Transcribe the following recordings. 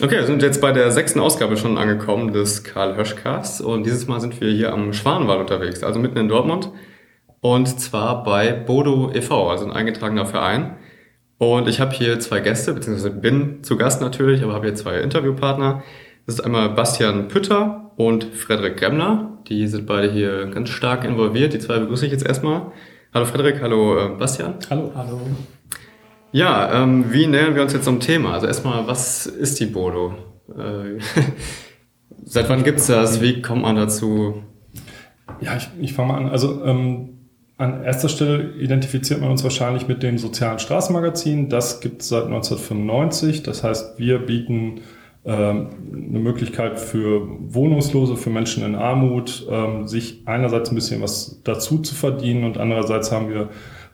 Okay, wir sind jetzt bei der sechsten Ausgabe schon angekommen des Karl Höschcasts und dieses Mal sind wir hier am Schwanenwald unterwegs, also mitten in Dortmund und zwar bei Bodo e.V., also ein eingetragener Verein. Und ich habe hier zwei Gäste, beziehungsweise bin zu Gast natürlich, aber habe hier zwei Interviewpartner. Das ist einmal Bastian Pütter und Frederik Gremmler. Die sind beide hier ganz stark involviert. Die zwei begrüße ich jetzt erstmal. Hallo Frederik, hallo äh, Bastian. Hallo. Hallo. Ja, ähm, wie nähern wir uns jetzt zum Thema? Also erstmal, was ist die Bodo? Äh, seit wann gibt's das? Wie kommt man dazu? Ja, ich, ich fange mal an. Also ähm, an erster Stelle identifiziert man uns wahrscheinlich mit dem sozialen Straßenmagazin. Das gibt's seit 1995. Das heißt, wir bieten ähm, eine Möglichkeit für Wohnungslose, für Menschen in Armut, ähm, sich einerseits ein bisschen was dazu zu verdienen und andererseits haben wir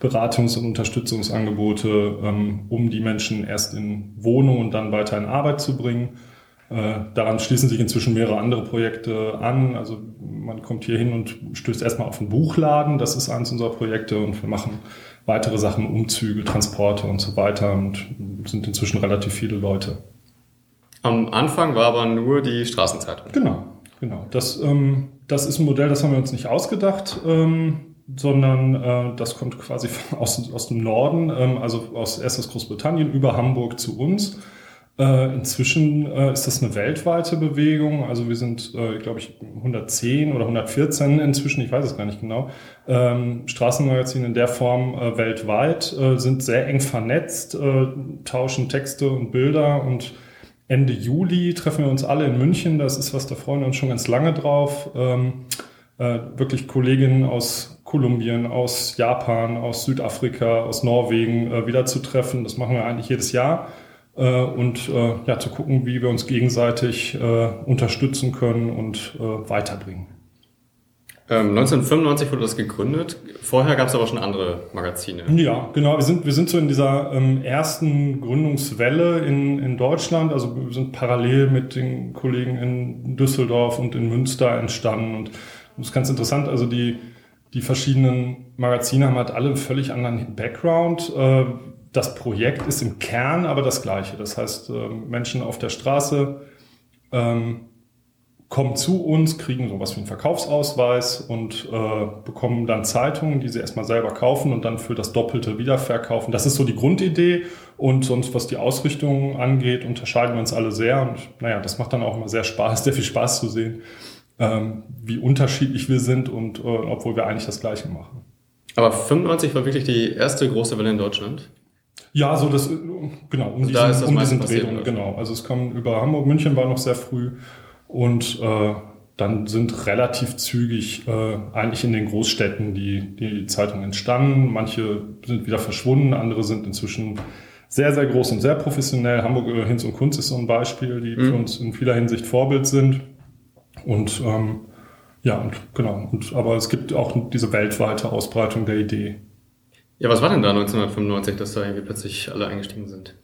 Beratungs- und Unterstützungsangebote, ähm, um die Menschen erst in Wohnung und dann weiter in Arbeit zu bringen. Äh, daran schließen sich inzwischen mehrere andere Projekte an. Also man kommt hier hin und stößt erstmal auf einen Buchladen. Das ist eines unserer Projekte und wir machen weitere Sachen, Umzüge, Transporte und so weiter und sind inzwischen relativ viele Leute. Am Anfang war aber nur die Straßenzeitung. Genau, genau. Das, ähm, das ist ein Modell, das haben wir uns nicht ausgedacht. Ähm, sondern äh, das kommt quasi aus, aus dem Norden, ähm, also aus erst aus Großbritannien über Hamburg zu uns. Äh, inzwischen äh, ist das eine weltweite Bewegung. Also wir sind, äh, glaube ich, 110 oder 114 inzwischen, ich weiß es gar nicht genau, ähm, Straßenmagazine in der Form äh, weltweit, äh, sind sehr eng vernetzt, äh, tauschen Texte und Bilder und Ende Juli treffen wir uns alle in München. Das ist was, da freuen wir uns schon ganz lange drauf. Ähm, äh, wirklich Kolleginnen aus Kolumbien, aus Japan, aus Südafrika, aus Norwegen äh, wieder zu treffen. Das machen wir eigentlich jedes Jahr. Äh, und äh, ja, zu gucken, wie wir uns gegenseitig äh, unterstützen können und äh, weiterbringen. Ähm, 1995 wurde das gegründet. Vorher gab es aber schon andere Magazine. Ja, genau. Wir sind, wir sind so in dieser ähm, ersten Gründungswelle in, in Deutschland. Also wir sind parallel mit den Kollegen in Düsseldorf und in Münster entstanden. Und das ist ganz interessant. Also die, die verschiedenen Magazine haben halt alle einen völlig anderen Background. Äh, das Projekt ist im Kern aber das gleiche. Das heißt, äh, Menschen auf der Straße ähm, kommen zu uns, kriegen sowas wie einen Verkaufsausweis und äh, bekommen dann Zeitungen, die sie erstmal selber kaufen und dann für das Doppelte wiederverkaufen. Das ist so die Grundidee. Und sonst, was die Ausrichtung angeht, unterscheiden wir uns alle sehr. Und naja, das macht dann auch immer sehr Spaß, sehr viel Spaß zu sehen, ähm, wie unterschiedlich wir sind und äh, obwohl wir eigentlich das Gleiche machen. Aber 95 war wirklich die erste große Welle in Deutschland? Ja, so das, genau, um also diesen, da um diesen Dreh, genau. Also es kam über Hamburg, München war noch sehr früh und äh, dann sind relativ zügig äh, eigentlich in den Großstädten die, die Zeitungen entstanden. Manche sind wieder verschwunden, andere sind inzwischen sehr, sehr groß und sehr professionell. Hamburg äh, Hinz und Kunst ist so ein Beispiel, die mhm. für uns in vieler Hinsicht Vorbild sind. Und ähm, ja, und genau. Und, aber es gibt auch diese weltweite Ausbreitung der Idee. Ja, was war denn da 1995, dass da irgendwie plötzlich alle eingestiegen sind?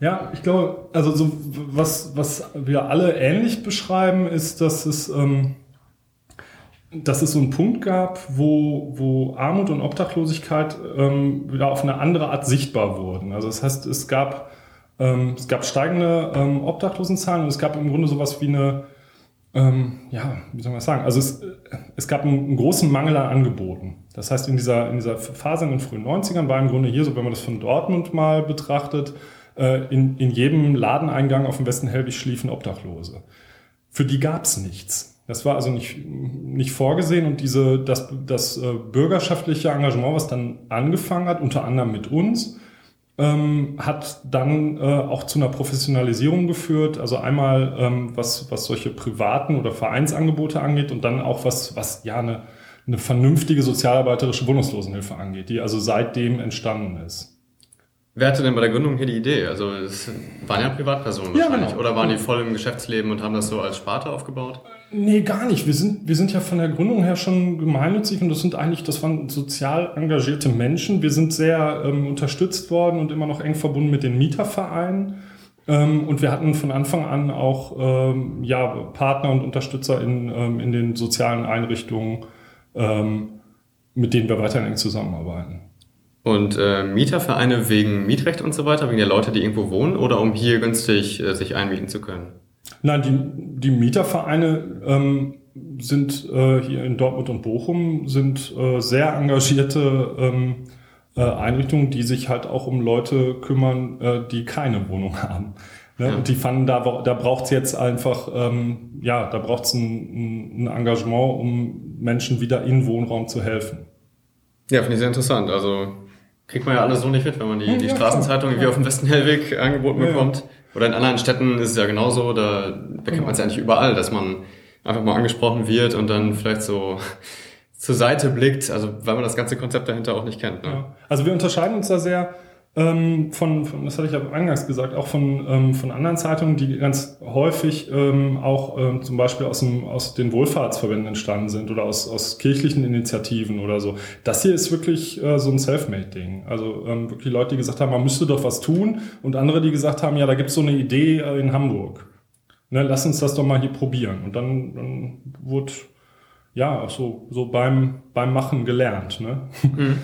Ja, ich glaube, also so was, was wir alle ähnlich beschreiben, ist, dass es, ähm, dass es so einen Punkt gab, wo, wo Armut und Obdachlosigkeit ähm, wieder auf eine andere Art sichtbar wurden. Also das heißt, es gab, ähm, es gab steigende ähm, Obdachlosenzahlen und es gab im Grunde sowas wie eine ähm, ja, wie soll man das sagen? Also es, es gab einen, einen, großen Mangel an Angeboten. Das heißt, in dieser, in dieser Phase in den frühen 90ern war im Grunde hier, so wenn man das von Dortmund mal betrachtet, äh, in, in jedem Ladeneingang auf dem Westen Hellwig schliefen Obdachlose. Für die gab es nichts. Das war also nicht, nicht vorgesehen und diese, das, das äh, bürgerschaftliche Engagement, was dann angefangen hat, unter anderem mit uns, ähm, hat dann äh, auch zu einer Professionalisierung geführt. Also einmal ähm, was, was solche privaten oder Vereinsangebote angeht und dann auch was, was ja eine, eine vernünftige sozialarbeiterische Wohnungslosenhilfe angeht, die also seitdem entstanden ist. Wer hatte denn bei der Gründung hier die Idee? Also es waren ja Privatpersonen wahrscheinlich. Ja, genau. Oder waren die voll im Geschäftsleben und haben das so als Sparte aufgebaut? Nee, gar nicht. Wir sind, wir sind ja von der Gründung her schon gemeinnützig und das sind eigentlich, das waren sozial engagierte Menschen. Wir sind sehr ähm, unterstützt worden und immer noch eng verbunden mit den Mietervereinen. Ähm, und wir hatten von Anfang an auch ähm, ja, Partner und Unterstützer in, ähm, in den sozialen Einrichtungen, ähm, mit denen wir weiterhin eng zusammenarbeiten. Und äh, Mietervereine wegen Mietrecht und so weiter, wegen der Leute, die irgendwo wohnen oder um hier günstig äh, sich einmieten zu können? Nein, die, die Mietervereine ähm, sind äh, hier in Dortmund und Bochum sind äh, sehr engagierte ähm, äh, Einrichtungen, die sich halt auch um Leute kümmern, äh, die keine Wohnung haben. Ne? Ja. Und die fanden, da, da braucht es jetzt einfach, ähm, ja, da braucht es ein, ein Engagement, um Menschen wieder in Wohnraum zu helfen. Ja, finde ich sehr interessant. Also kriegt man ja alles so nicht mit, wenn man die, die ja, Straßenzeitung wie auf dem Westen Hellweg angeboten bekommt. Oder in anderen Städten ist es ja genauso, da bekennt man es ja eigentlich überall, dass man einfach mal angesprochen wird und dann vielleicht so zur Seite blickt, also weil man das ganze Konzept dahinter auch nicht kennt. Ne? Also wir unterscheiden uns da sehr ähm, von, von, das hatte ich ja eingangs gesagt, auch von, ähm, von anderen Zeitungen, die ganz häufig ähm, auch ähm, zum Beispiel aus, dem, aus den Wohlfahrtsverbänden entstanden sind oder aus, aus kirchlichen Initiativen oder so. Das hier ist wirklich äh, so ein Selfmade-Ding. Also ähm, wirklich Leute, die gesagt haben, man müsste doch was tun und andere, die gesagt haben, ja, da gibt's so eine Idee äh, in Hamburg. Ne, lass uns das doch mal hier probieren. Und dann, dann wurde ja auch so, so beim, beim Machen gelernt. Ne? Mhm.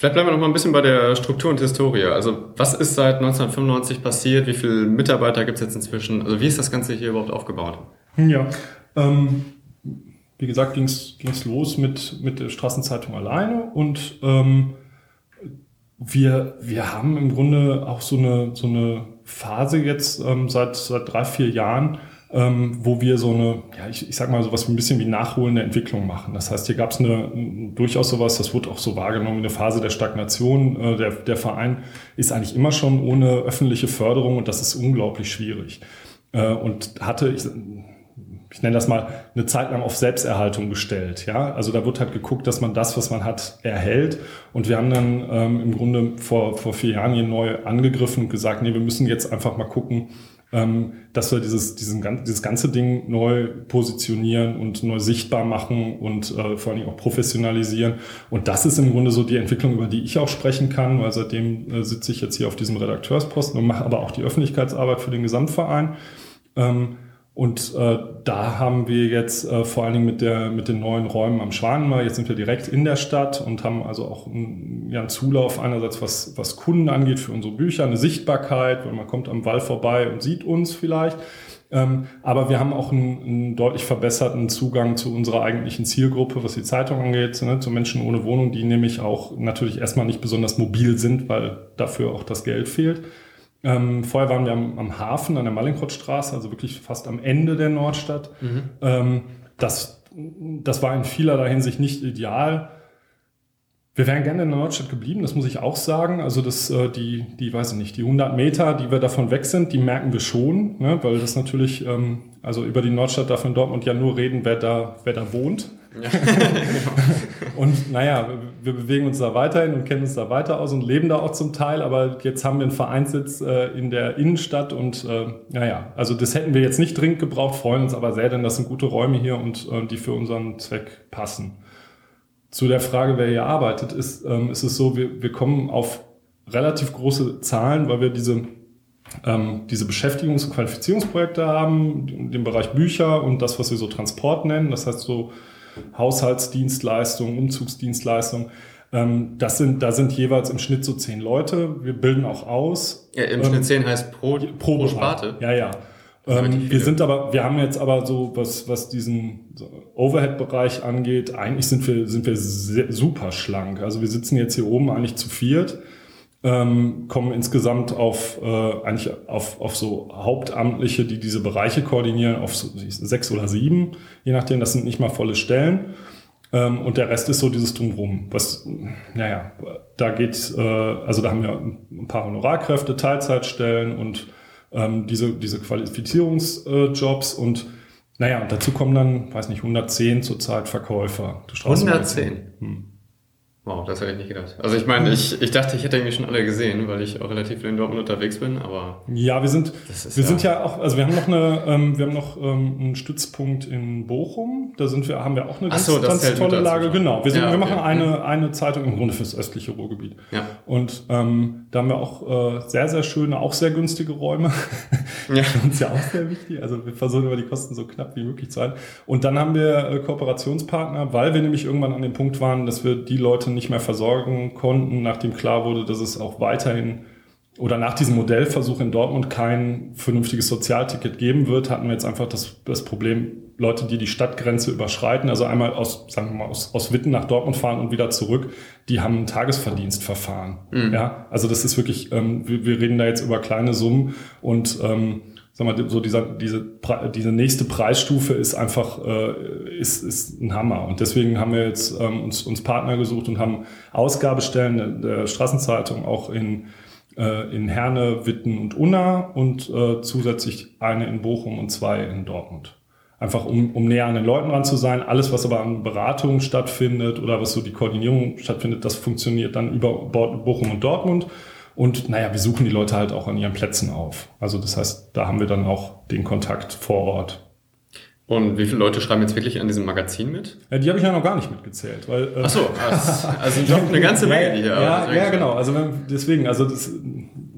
Vielleicht bleiben wir noch mal ein bisschen bei der Struktur und Historie. Also was ist seit 1995 passiert? Wie viele Mitarbeiter gibt es jetzt inzwischen? Also wie ist das Ganze hier überhaupt aufgebaut? Ja, ähm, wie gesagt, ging es los mit, mit der Straßenzeitung alleine und ähm, wir, wir haben im Grunde auch so eine, so eine Phase jetzt ähm, seit, seit drei, vier Jahren, ähm, wo wir so eine, ja, ich, ich sag mal so was ein bisschen wie nachholende Entwicklung machen. Das heißt, hier gab es eine durchaus sowas, das wurde auch so wahrgenommen, eine Phase der Stagnation. Äh, der, der Verein ist eigentlich immer schon ohne öffentliche Förderung und das ist unglaublich schwierig. Äh, und hatte, ich, ich nenne das mal, eine Zeit lang auf Selbsterhaltung gestellt. Ja, also da wird halt geguckt, dass man das, was man hat, erhält. Und wir haben dann ähm, im Grunde vor, vor vier Jahren hier neu angegriffen und gesagt, nee, wir müssen jetzt einfach mal gucken, ähm, dass wir dieses, diesen, dieses ganze Ding neu positionieren und neu sichtbar machen und äh, vor allen Dingen auch professionalisieren. Und das ist im Grunde so die Entwicklung, über die ich auch sprechen kann, weil seitdem äh, sitze ich jetzt hier auf diesem Redakteursposten und mache aber auch die Öffentlichkeitsarbeit für den Gesamtverein. Ähm, und äh, da haben wir jetzt äh, vor allen Dingen mit, der, mit den neuen Räumen am Schwanenmal, jetzt sind wir direkt in der Stadt und haben also auch einen, ja, einen Zulauf einerseits, was, was Kunden angeht für unsere Bücher, eine Sichtbarkeit, weil man kommt am Wall vorbei und sieht uns vielleicht. Ähm, aber wir haben auch einen, einen deutlich verbesserten Zugang zu unserer eigentlichen Zielgruppe, was die Zeitung angeht, ne, zu Menschen ohne Wohnung, die nämlich auch natürlich erstmal nicht besonders mobil sind, weil dafür auch das Geld fehlt. Ähm, vorher waren wir am, am, Hafen an der Mallinckrodtstraße, also wirklich fast am Ende der Nordstadt. Mhm. Ähm, das, das war in vielerlei Hinsicht nicht ideal. Wir wären gerne in der Nordstadt geblieben, das muss ich auch sagen. Also das, äh, die, die, weiß ich nicht, die 100 Meter, die wir davon weg sind, die merken wir schon, ne? weil das natürlich, ähm, also über die Nordstadt darf in Dortmund ja nur reden, wer da, wer da wohnt. Ja. und naja, wir bewegen uns da weiterhin und kennen uns da weiter aus und leben da auch zum Teil, aber jetzt haben wir einen Vereinssitz äh, in der Innenstadt und äh, naja, also das hätten wir jetzt nicht dringend gebraucht, freuen uns aber sehr, denn das sind gute Räume hier und äh, die für unseren Zweck passen. Zu der Frage, wer hier arbeitet, ist, ähm, ist es so, wir, wir kommen auf relativ große Zahlen, weil wir diese ähm, diese Beschäftigungs- und Qualifizierungsprojekte haben, den Bereich Bücher und das, was wir so Transport nennen. Das heißt so Haushaltsdienstleistungen, Umzugsdienstleistungen. Ähm, das sind, da sind jeweils im Schnitt so zehn Leute. Wir bilden auch aus. Ja, Im ähm, Schnitt zehn heißt pro, pro, pro Sparte. Ja, ja. Ähm, wir sind aber, wir haben jetzt aber so, was, was diesen Overhead-Bereich angeht, eigentlich sind wir, sind wir super schlank. Also wir sitzen jetzt hier oben eigentlich zu viert ähm, kommen insgesamt auf äh, eigentlich auf, auf so Hauptamtliche, die diese Bereiche koordinieren, auf so sechs oder sieben, je nachdem. Das sind nicht mal volle Stellen. Ähm, und der Rest ist so dieses Drumherum. Was, naja, da geht, äh, also da haben wir ein paar Honorarkräfte, Teilzeitstellen und ähm, diese, diese Qualifizierungsjobs äh, und naja, und dazu kommen dann, weiß nicht, 110 zurzeit Verkäufer. 110? Hm. Wow, das hätte ich nicht gedacht. Also ich meine, ich, ich dachte, ich hätte irgendwie schon alle gesehen, weil ich auch relativ in Dortmund unterwegs bin, aber... Ja, wir sind, wir ja sind ja auch, also wir haben noch eine, ähm, wir haben noch ähm, einen Stützpunkt in Bochum, da sind wir, haben wir auch eine ganz, so, ganz tolle Lage. Genau, wir, sind, ja, wir machen eine, eine Zeitung im Grunde fürs östliche Ruhrgebiet. Ja. Und ähm, da haben wir auch äh, sehr, sehr schöne, auch sehr günstige Räume. Ja. Für uns ja auch sehr wichtig. Also wir versuchen immer die Kosten so knapp wie möglich zu halten. Und dann haben wir äh, Kooperationspartner, weil wir nämlich irgendwann an dem Punkt waren, dass wir die Leute nicht mehr versorgen konnten, nachdem klar wurde, dass es auch weiterhin oder nach diesem Modellversuch in Dortmund kein vernünftiges Sozialticket geben wird, hatten wir jetzt einfach das, das Problem, Leute, die die Stadtgrenze überschreiten, also einmal aus, sagen wir mal, aus, aus Witten nach Dortmund fahren und wieder zurück, die haben ein Tagesverdienstverfahren. Mhm. Ja, also das ist wirklich, ähm, wir, wir reden da jetzt über kleine Summen und ähm, sag mal, so dieser, diese, diese nächste Preisstufe ist einfach äh, ist, ist ein Hammer. Und deswegen haben wir jetzt ähm, uns, uns Partner gesucht und haben Ausgabestellen der Straßenzeitung auch in äh, in Herne, Witten und Unna und äh, zusätzlich eine in Bochum und zwei in Dortmund. Einfach um, um näher an den Leuten ran zu sein. Alles, was aber an Beratungen stattfindet oder was so die Koordinierung stattfindet, das funktioniert dann über Bochum und Dortmund. Und naja, wir suchen die Leute halt auch an ihren Plätzen auf. Also das heißt, da haben wir dann auch den Kontakt vor Ort. Und wie viele Leute schreiben jetzt wirklich an diesem Magazin mit? Ja, die habe ich ja noch gar nicht mitgezählt. Weil, äh, Ach so, also, also doch eine ganze Menge, die hier Ja, ja genau. Also wenn, deswegen, also das,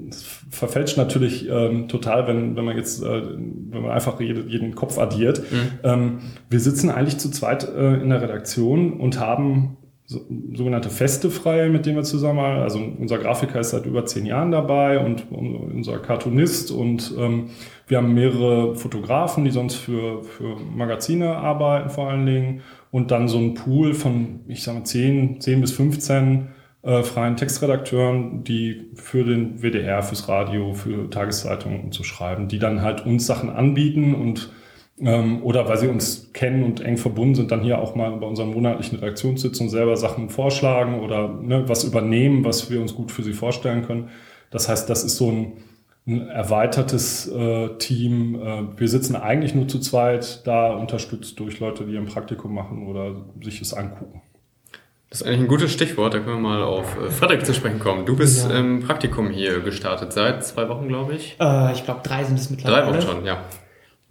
das verfälscht natürlich ähm, total, wenn, wenn man jetzt, äh, wenn man einfach jede, jeden Kopf addiert. Mhm. Ähm, wir sitzen eigentlich zu zweit äh, in der Redaktion und haben sogenannte Feste frei, mit denen wir zusammen, also unser Grafiker ist seit über zehn Jahren dabei und unser Cartoonist und ähm, wir haben mehrere Fotografen, die sonst für, für Magazine arbeiten vor allen Dingen und dann so ein Pool von, ich sage mal, 10, 10 bis 15 äh, freien Textredakteuren, die für den WDR, fürs Radio, für Tageszeitungen und so schreiben, die dann halt uns Sachen anbieten und ähm, oder weil sie uns kennen und eng verbunden sind, dann hier auch mal bei unserem monatlichen Redaktionssitzung selber Sachen vorschlagen oder ne, was übernehmen, was wir uns gut für sie vorstellen können. Das heißt, das ist so ein, ein erweitertes äh, Team. Äh, wir sitzen eigentlich nur zu zweit, da unterstützt durch Leute, die ein Praktikum machen oder sich es angucken. Das ist eigentlich ein gutes Stichwort, da können wir mal auf äh, Frederik zu sprechen kommen. Du bist ja. im Praktikum hier gestartet, seit zwei Wochen, glaube ich. Äh, ich glaube, drei sind es mittlerweile. Drei Wochen schon, ja.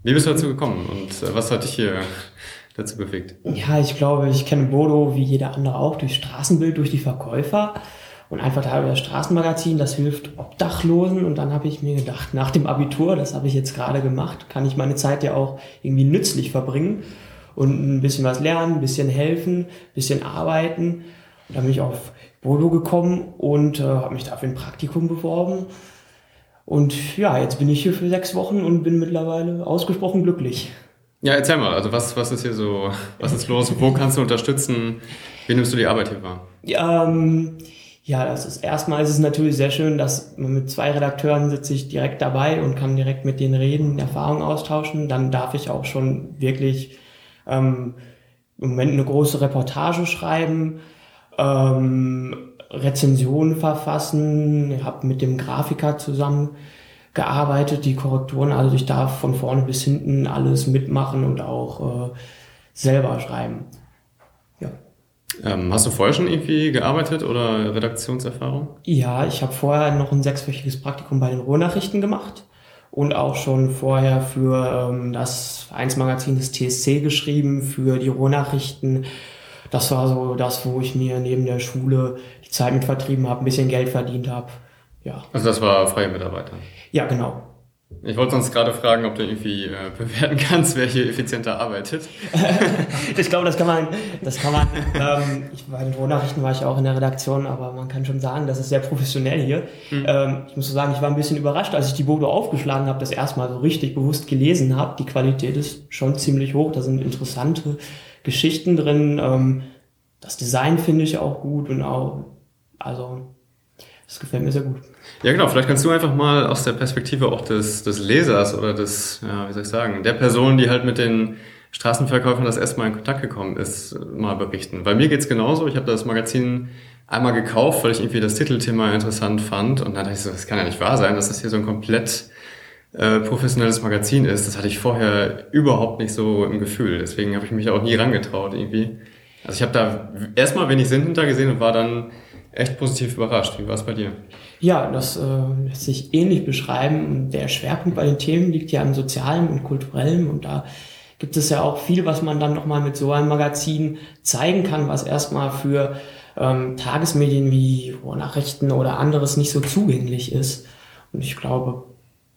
Wie bist du dazu gekommen und äh, was hat dich hier dazu bewegt? Ja, ich glaube, ich kenne Bodo wie jeder andere auch durch Straßenbild, durch die Verkäufer und einfach da das Straßenmagazin, das hilft Obdachlosen und dann habe ich mir gedacht, nach dem Abitur, das habe ich jetzt gerade gemacht, kann ich meine Zeit ja auch irgendwie nützlich verbringen und ein bisschen was lernen, ein bisschen helfen, ein bisschen arbeiten. Und dann bin ich auf Bodo gekommen und äh, habe mich dafür ein Praktikum beworben und ja, jetzt bin ich hier für sechs Wochen und bin mittlerweile ausgesprochen glücklich. Ja, erzähl mal, also was, was ist hier so, was ist los, wo kannst du unterstützen, wie nimmst du die Arbeit hier wahr? Ja, ähm, ja, das ist erstmal ist es natürlich sehr schön, dass man mit zwei Redakteuren sitze ich direkt dabei und kann direkt mit denen reden, Erfahrungen austauschen. Dann darf ich auch schon wirklich ähm, im Moment eine große Reportage schreiben. Ähm, Rezensionen verfassen, habe mit dem Grafiker zusammen gearbeitet, die Korrekturen, also ich darf von vorne bis hinten alles mitmachen und auch äh, selber schreiben. Ja. Ähm, hast du vorher schon irgendwie gearbeitet oder Redaktionserfahrung? Ja, ich habe vorher noch ein sechswöchiges Praktikum bei den Ruhrnachrichten gemacht und auch schon vorher für ähm, das Vereinsmagazin des TSC geschrieben, für die Ruhrnachrichten. Das war so das, wo ich mir neben der Schule Zeit mit vertrieben habe, ein bisschen Geld verdient habe. Ja. Also das war freie Mitarbeiter? Ja, genau. Ich wollte sonst gerade fragen, ob du irgendwie äh, bewerten kannst, wer hier effizienter arbeitet. ich glaube, das kann man, das kann man, ähm, ich, bei den Wohnnachrichten war ich auch in der Redaktion, aber man kann schon sagen, das ist sehr professionell hier. Mhm. Ähm, ich muss so sagen, ich war ein bisschen überrascht, als ich die Bodo aufgeschlagen habe, das erstmal so richtig bewusst gelesen habe. Die Qualität ist schon ziemlich hoch, da sind interessante Geschichten drin. Ähm, das Design finde ich auch gut und auch also, das gefällt mir sehr gut. Ja, genau. Vielleicht kannst du einfach mal aus der Perspektive auch des, des Lesers oder des, ja, wie soll ich sagen, der Person, die halt mit den Straßenverkäufern das erste Mal in Kontakt gekommen ist, mal berichten. Bei mir geht's genauso. Ich habe das Magazin einmal gekauft, weil ich irgendwie das Titelthema interessant fand. Und dann dachte ich so, das kann ja nicht wahr sein, dass das hier so ein komplett äh, professionelles Magazin ist. Das hatte ich vorher überhaupt nicht so im Gefühl. Deswegen habe ich mich auch nie rangetraut irgendwie. Also ich habe da erstmal wenig Sinn hintergesehen und war dann echt positiv überrascht. Wie war es bei dir? Ja, das äh, lässt sich ähnlich beschreiben. Der Schwerpunkt bei den Themen liegt ja im Sozialen und Kulturellen und da gibt es ja auch viel, was man dann nochmal mit so einem Magazin zeigen kann, was erstmal für ähm, Tagesmedien wie Nachrichten oder anderes nicht so zugänglich ist. Und ich glaube,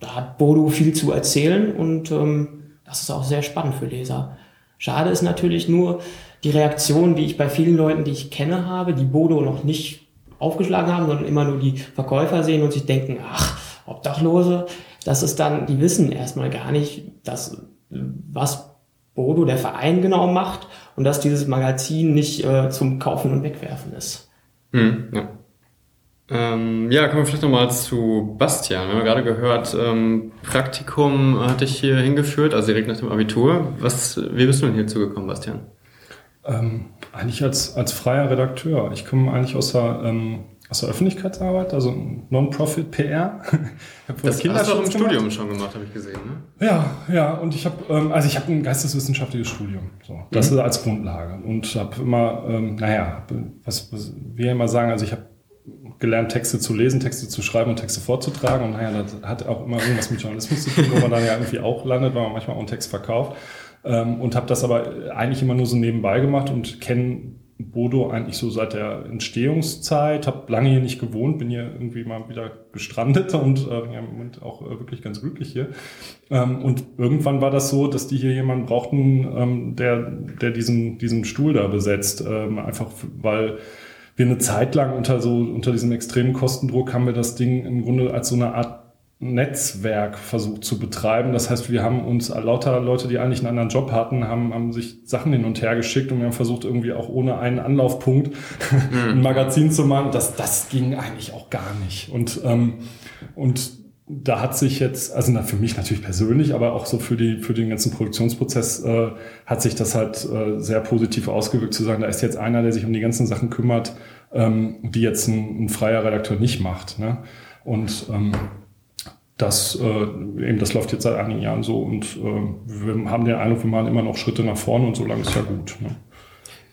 da hat Bodo viel zu erzählen und ähm, das ist auch sehr spannend für Leser. Schade ist natürlich nur die Reaktion, die ich bei vielen Leuten, die ich kenne, habe, die Bodo noch nicht aufgeschlagen haben, sondern immer nur die Verkäufer sehen und sich denken, ach, Obdachlose, das ist dann, die wissen erstmal gar nicht, dass, was Bodo, der Verein genau macht und dass dieses Magazin nicht äh, zum Kaufen und Wegwerfen ist. Hm, ja. Ähm, ja, kommen wir vielleicht nochmal zu Bastian. Wir haben gerade gehört, ähm, Praktikum hat dich hier hingeführt, also direkt nach dem Abitur. Was, wie bist du denn hierzu gekommen, Bastian? Ähm, eigentlich als, als freier Redakteur. Ich komme eigentlich aus der, ähm, aus der Öffentlichkeitsarbeit, also Non-Profit PR. das hast du auch im Studium schon gemacht, habe ich gesehen. Ne? Ja, ja. Und ich habe, ähm, also ich habe ein geisteswissenschaftliches Studium. So, das mhm. ist als Grundlage und habe immer, ähm, naja, was, was wir immer sagen, also ich habe gelernt, Texte zu lesen, Texte zu schreiben und Texte vorzutragen. Und naja, das hat auch immer irgendwas mit Journalismus zu tun, wo man dann ja irgendwie auch landet, weil man manchmal auch einen Text verkauft. Ähm, und habe das aber eigentlich immer nur so nebenbei gemacht und kenne Bodo eigentlich so seit der Entstehungszeit, habe lange hier nicht gewohnt, bin hier irgendwie mal wieder gestrandet und äh, ja, im Moment auch äh, wirklich ganz glücklich hier. Ähm, und irgendwann war das so, dass die hier jemanden brauchten, ähm, der, der diesen, diesen Stuhl da besetzt, ähm, einfach weil wir eine Zeit lang unter so unter diesem extremen Kostendruck haben wir das Ding im Grunde als so eine Art Netzwerk versucht zu betreiben. Das heißt, wir haben uns lauter Leute, die eigentlich einen anderen Job hatten, haben, haben sich Sachen hin und her geschickt und wir haben versucht, irgendwie auch ohne einen Anlaufpunkt mhm. ein Magazin zu machen. Das, das ging eigentlich auch gar nicht. Und, ähm, und da hat sich jetzt, also na, für mich natürlich persönlich, aber auch so für, die, für den ganzen Produktionsprozess äh, hat sich das halt äh, sehr positiv ausgewirkt, zu sagen, da ist jetzt einer, der sich um die ganzen Sachen kümmert, ähm, die jetzt ein, ein freier Redakteur nicht macht. Ne? Und ähm, das, äh, eben, das läuft jetzt seit einigen Jahren so und äh, wir haben den Eindruck, wir machen immer noch Schritte nach vorne und so lange ist ja gut. Ne?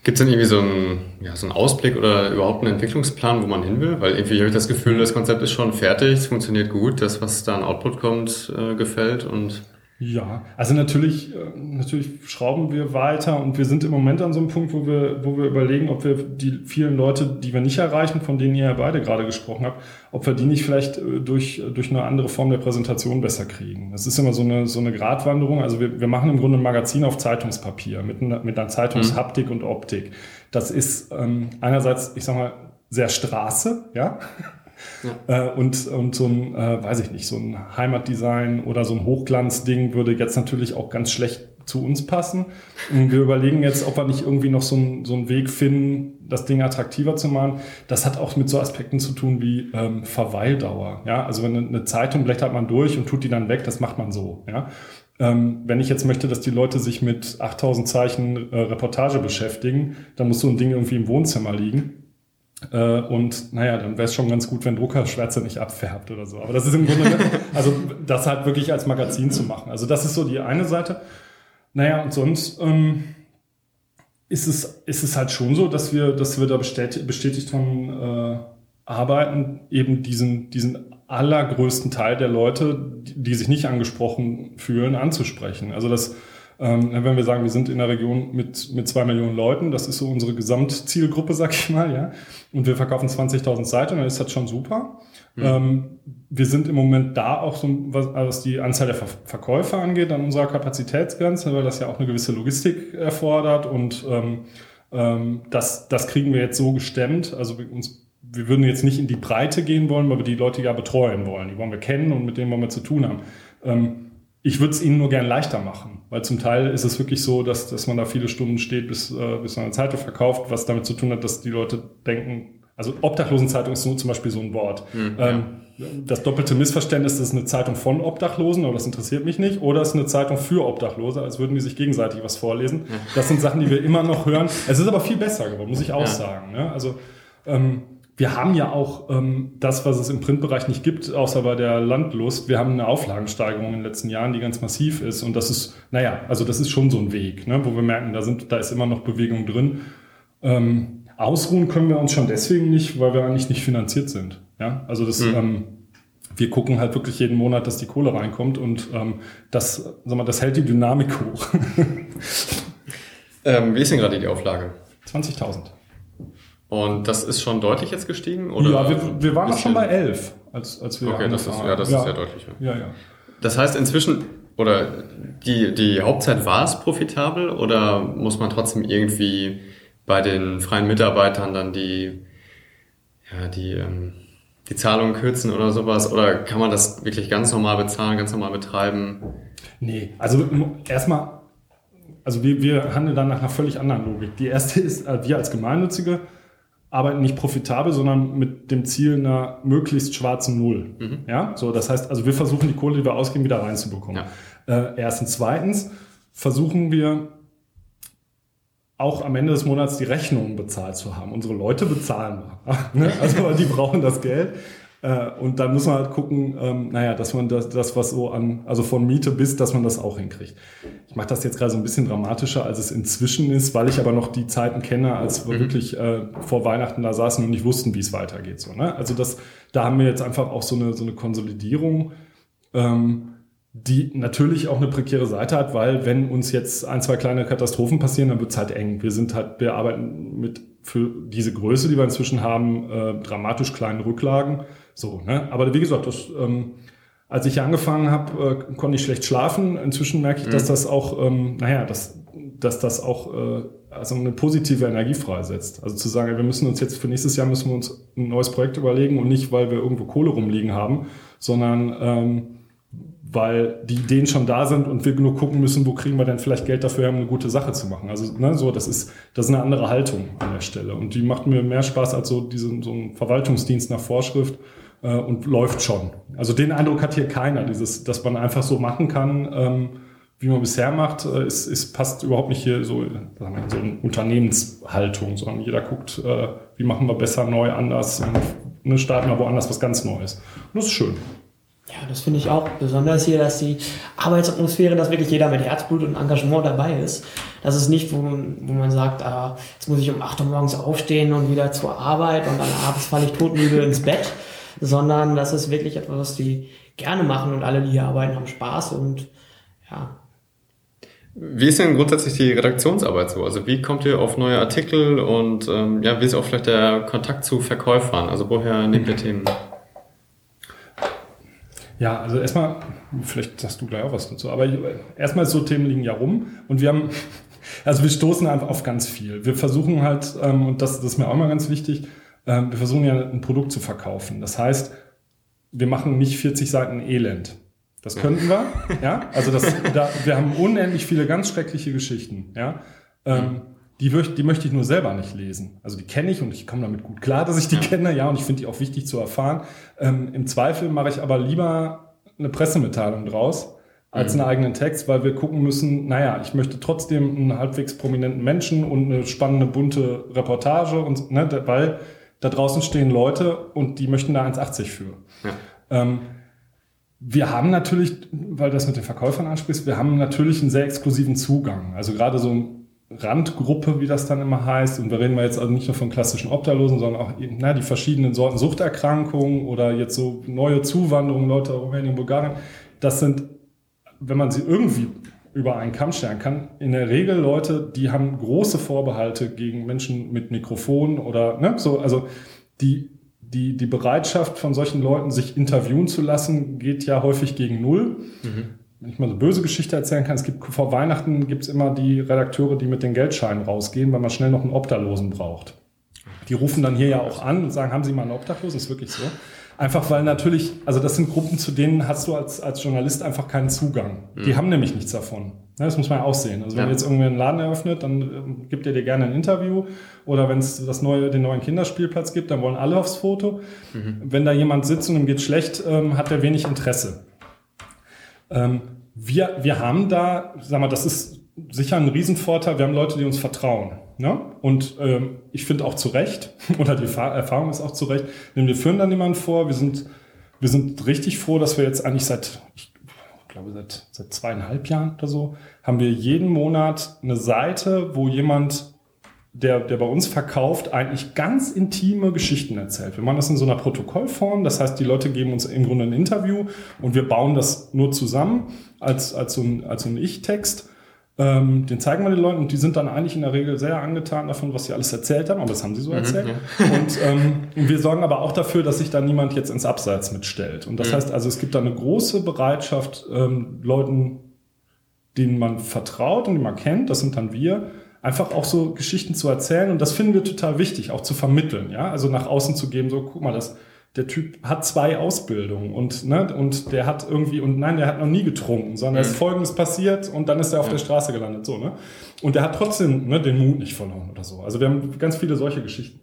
Gibt es denn irgendwie so einen, ja, so einen Ausblick oder überhaupt einen Entwicklungsplan, wo man hin will? Weil irgendwie habe ich das Gefühl, das Konzept ist schon fertig, es funktioniert gut, das, was da an Output kommt, äh, gefällt und ja, also natürlich, äh, natürlich schrauben wir weiter und wir sind im Moment an so einem Punkt, wo wir, wo wir überlegen, ob wir die vielen Leute, die wir nicht erreichen, von denen ihr ja beide gerade gesprochen habt, ob wir die nicht vielleicht äh, durch, durch eine andere Form der Präsentation besser kriegen. Das ist immer so eine, so eine Gratwanderung. Also wir, wir machen im Grunde ein Magazin auf Zeitungspapier mit einer, mit einer Zeitungshaptik mhm. und Optik. Das ist ähm, einerseits, ich sag mal, sehr Straße, ja. Ja. Äh, und, und so ein, äh, weiß ich nicht, so ein Heimatdesign oder so ein Hochglanzding würde jetzt natürlich auch ganz schlecht zu uns passen. Und wir überlegen jetzt, ob wir nicht irgendwie noch so, ein, so einen Weg finden, das Ding attraktiver zu machen. Das hat auch mit so Aspekten zu tun wie ähm, Verweildauer. Ja, also wenn eine Zeitung blättert man durch und tut die dann weg, das macht man so. Ja, ähm, wenn ich jetzt möchte, dass die Leute sich mit 8000 Zeichen äh, Reportage beschäftigen, dann muss so ein Ding irgendwie im Wohnzimmer liegen. Äh, und naja, dann wäre es schon ganz gut, wenn Druckerschwärze nicht abfärbt oder so. Aber das ist im Grunde, also das halt wirklich als Magazin zu machen. Also das ist so die eine Seite. Naja, und sonst ähm, ist, es, ist es halt schon so, dass wir, dass wir da bestätigt, bestätigt haben, äh, arbeiten, eben diesen, diesen allergrößten Teil der Leute, die, die sich nicht angesprochen fühlen, anzusprechen. Also das wenn wir sagen, wir sind in der Region mit, mit zwei Millionen Leuten, das ist so unsere Gesamtzielgruppe, sag ich mal, ja, und wir verkaufen 20.000 Seiten, dann ist das schon super. Mhm. Ähm, wir sind im Moment da auch so, was, was die Anzahl der Ver Verkäufer angeht, an unserer Kapazitätsgrenze, weil das ja auch eine gewisse Logistik erfordert und ähm, ähm, das, das kriegen wir jetzt so gestemmt. Also wir, uns, wir würden jetzt nicht in die Breite gehen wollen, weil wir die Leute ja betreuen wollen. Die wollen wir kennen und mit denen wollen wir zu tun haben. Ähm, ich würde es ihnen nur gern leichter machen, weil zum Teil ist es wirklich so, dass, dass man da viele Stunden steht, bis, äh, bis man eine Zeitung verkauft, was damit zu tun hat, dass die Leute denken, also Obdachlosenzeitung ist so zum Beispiel so ein Wort. Mhm, ähm, ja. Das doppelte Missverständnis, das ist eine Zeitung von Obdachlosen, aber das interessiert mich nicht, oder es ist eine Zeitung für Obdachlose, als würden die sich gegenseitig was vorlesen. Das sind Sachen, die wir immer noch hören. Es ist aber viel besser geworden, muss ich auch ja. sagen. Ne? Also ähm, wir haben ja auch ähm, das, was es im Printbereich nicht gibt, außer bei der Landlust. Wir haben eine Auflagensteigerung in den letzten Jahren, die ganz massiv ist. Und das ist, naja, also das ist schon so ein Weg, ne, wo wir merken, da, sind, da ist immer noch Bewegung drin. Ähm, ausruhen können wir uns schon deswegen nicht, weil wir eigentlich nicht finanziert sind. Ja, also das, mhm. ähm, wir gucken halt wirklich jeden Monat, dass die Kohle reinkommt und ähm, das, sag mal, das hält die Dynamik hoch. ähm, wie ist denn gerade die Auflage? 20.000. Und das ist schon deutlich jetzt gestiegen? Oder ja, wir, wir waren schon bei 11, als, als wir Okay, das ist, ja, das ja. ist sehr deutlich. Ja, ja. Das heißt inzwischen, oder die, die Hauptzeit war es profitabel oder muss man trotzdem irgendwie bei den freien Mitarbeitern dann die, ja, die, ähm, die Zahlungen kürzen oder sowas? Oder kann man das wirklich ganz normal bezahlen, ganz normal betreiben? Nee, also erstmal, also wir, wir handeln dann nach einer völlig anderen Logik. Die erste ist, äh, wir als Gemeinnützige arbeiten nicht profitabel, sondern mit dem Ziel einer möglichst schwarzen Null. Mhm. Ja, so das heißt, also wir versuchen die Kohle, die wir ausgeben, wieder reinzubekommen. Ja. Äh, erstens, zweitens versuchen wir auch am Ende des Monats die Rechnungen bezahlt zu haben. Unsere Leute bezahlen wir. Ne? also die brauchen das Geld. Äh, und dann muss man halt gucken, ähm, naja, dass man das, das, was so an, also von Miete bis, dass man das auch hinkriegt. Ich mache das jetzt gerade so ein bisschen dramatischer, als es inzwischen ist, weil ich aber noch die Zeiten kenne, als wir mhm. wirklich äh, vor Weihnachten da saßen und nicht wussten, wie es weitergeht. So, ne? Also das, da haben wir jetzt einfach auch so eine, so eine Konsolidierung. Ähm, die natürlich auch eine prekäre Seite hat, weil wenn uns jetzt ein, zwei kleine Katastrophen passieren, dann wird es halt eng. Wir sind halt, wir arbeiten mit für diese Größe, die wir inzwischen haben, äh, dramatisch kleinen Rücklagen. So, ne? Aber wie gesagt, das, ähm, als ich hier angefangen habe, äh, konnte ich schlecht schlafen. Inzwischen merke ich, mhm. dass das auch, ähm, naja, dass, dass das auch äh, also eine positive Energie freisetzt. Also zu sagen, wir müssen uns jetzt für nächstes Jahr müssen wir uns ein neues Projekt überlegen und nicht, weil wir irgendwo Kohle rumliegen haben, sondern ähm, weil die Ideen schon da sind und wir nur gucken müssen, wo kriegen wir denn vielleicht Geld dafür, um eine gute Sache zu machen. Also ne, so, das ist das ist eine andere Haltung an der Stelle und die macht mir mehr Spaß als so diesen so ein Verwaltungsdienst nach Vorschrift äh, und läuft schon. Also den Eindruck hat hier keiner, dieses, dass man einfach so machen kann, ähm, wie man bisher macht, äh, ist, ist passt überhaupt nicht hier so, sagen wir, so eine Unternehmenshaltung, sondern jeder guckt, äh, wie machen wir besser, neu, anders und ne, starten wir woanders was ganz Neues. Und das ist schön. Ja, das finde ich auch besonders hier, dass die Arbeitsatmosphäre, dass wirklich jeder mit Herzblut und Engagement dabei ist. Das ist nicht, wo, wo man sagt, ah, jetzt muss ich um 8 Uhr morgens aufstehen und wieder zur Arbeit und dann abends falle ich totmüde ins Bett, sondern das ist wirklich etwas, was die gerne machen und alle, die hier arbeiten, haben Spaß und ja. Wie ist denn grundsätzlich die Redaktionsarbeit so? Also wie kommt ihr auf neue Artikel und ähm, ja, wie ist auch vielleicht der Kontakt zu Verkäufern? Also woher nehmt ihr Themen? Ja, also erstmal, vielleicht sagst du gleich auch was dazu, aber erstmal so Themen liegen ja rum und wir haben, also wir stoßen einfach auf ganz viel. Wir versuchen halt, ähm, und das, das ist mir auch mal ganz wichtig, ähm, wir versuchen ja ein Produkt zu verkaufen. Das heißt, wir machen nicht 40 Seiten Elend. Das könnten wir, ja. Also das, da, wir haben unendlich viele ganz schreckliche Geschichten, ja. Ähm, die, die möchte ich nur selber nicht lesen. Also die kenne ich und ich komme damit gut klar, dass ich die ja. kenne, ja, und ich finde die auch wichtig zu erfahren. Ähm, Im Zweifel mache ich aber lieber eine Pressemitteilung draus als mhm. einen eigenen Text, weil wir gucken müssen, naja, ich möchte trotzdem einen halbwegs prominenten Menschen und eine spannende, bunte Reportage und, ne, weil da draußen stehen Leute und die möchten da 1,80 für. Ja. Ähm, wir haben natürlich, weil du das mit den Verkäufern ansprichst, wir haben natürlich einen sehr exklusiven Zugang. Also gerade so Randgruppe, wie das dann immer heißt. Und wir reden jetzt also nicht nur von klassischen Obdachlosen, sondern auch na, die verschiedenen Sorten Suchterkrankungen oder jetzt so neue Zuwanderungen, Leute aus Rumänien, Bulgarien. Das sind, wenn man sie irgendwie über einen Kamm stellen kann, in der Regel Leute, die haben große Vorbehalte gegen Menschen mit Mikrofon oder ne, so, also die, die, die Bereitschaft von solchen Leuten, sich interviewen zu lassen, geht ja häufig gegen Null. Mhm wenn ich mal so böse Geschichte erzählen kann, es gibt vor Weihnachten gibt es immer die Redakteure, die mit den Geldscheinen rausgehen, weil man schnell noch einen Obdachlosen braucht. Die rufen dann hier ja auch an und sagen, haben Sie mal einen Obdachlosen? Das ist wirklich so. Einfach weil natürlich, also das sind Gruppen, zu denen hast du als, als Journalist einfach keinen Zugang. Mhm. Die haben nämlich nichts davon. Das muss man ja auch sehen. Also wenn ja. jetzt irgendwie einen Laden eröffnet, dann ähm, gibt er dir gerne ein Interview. Oder wenn es das neue, den neuen Kinderspielplatz gibt, dann wollen alle aufs Foto. Mhm. Wenn da jemand sitzt und ihm geht schlecht, ähm, hat er wenig Interesse. Ähm, wir, wir haben da, sag mal, das ist sicher ein Riesenvorteil. Wir haben Leute, die uns vertrauen. Ne? Und ähm, ich finde auch zu Recht, oder die Erfahrung ist auch zu Recht, wir führen dann jemanden vor. Wir sind, wir sind richtig froh, dass wir jetzt eigentlich seit, ich glaube, seit, seit zweieinhalb Jahren oder so, haben wir jeden Monat eine Seite, wo jemand der, der bei uns verkauft, eigentlich ganz intime Geschichten erzählt. Wir machen das in so einer Protokollform, das heißt, die Leute geben uns im Grunde ein Interview und wir bauen das nur zusammen als, als so ein, als so ein Ich-Text. Ähm, den zeigen wir den Leuten und die sind dann eigentlich in der Regel sehr angetan davon, was sie alles erzählt haben, aber das haben sie so erzählt. Ja. Und ähm, wir sorgen aber auch dafür, dass sich da niemand jetzt ins Abseits mitstellt. Und das mhm. heißt also, es gibt da eine große Bereitschaft, ähm, Leuten, denen man vertraut und die man kennt, das sind dann wir, einfach auch so Geschichten zu erzählen. Und das finden wir total wichtig, auch zu vermitteln. Ja, also nach außen zu geben, so guck mal, das der Typ hat zwei Ausbildungen und, ne, und der hat irgendwie, und nein, der hat noch nie getrunken, sondern es ist mhm. Folgendes passiert und dann ist er auf der Straße gelandet, so, ne? Und der hat trotzdem ne, den Mut nicht verloren oder so. Also wir haben ganz viele solche Geschichten.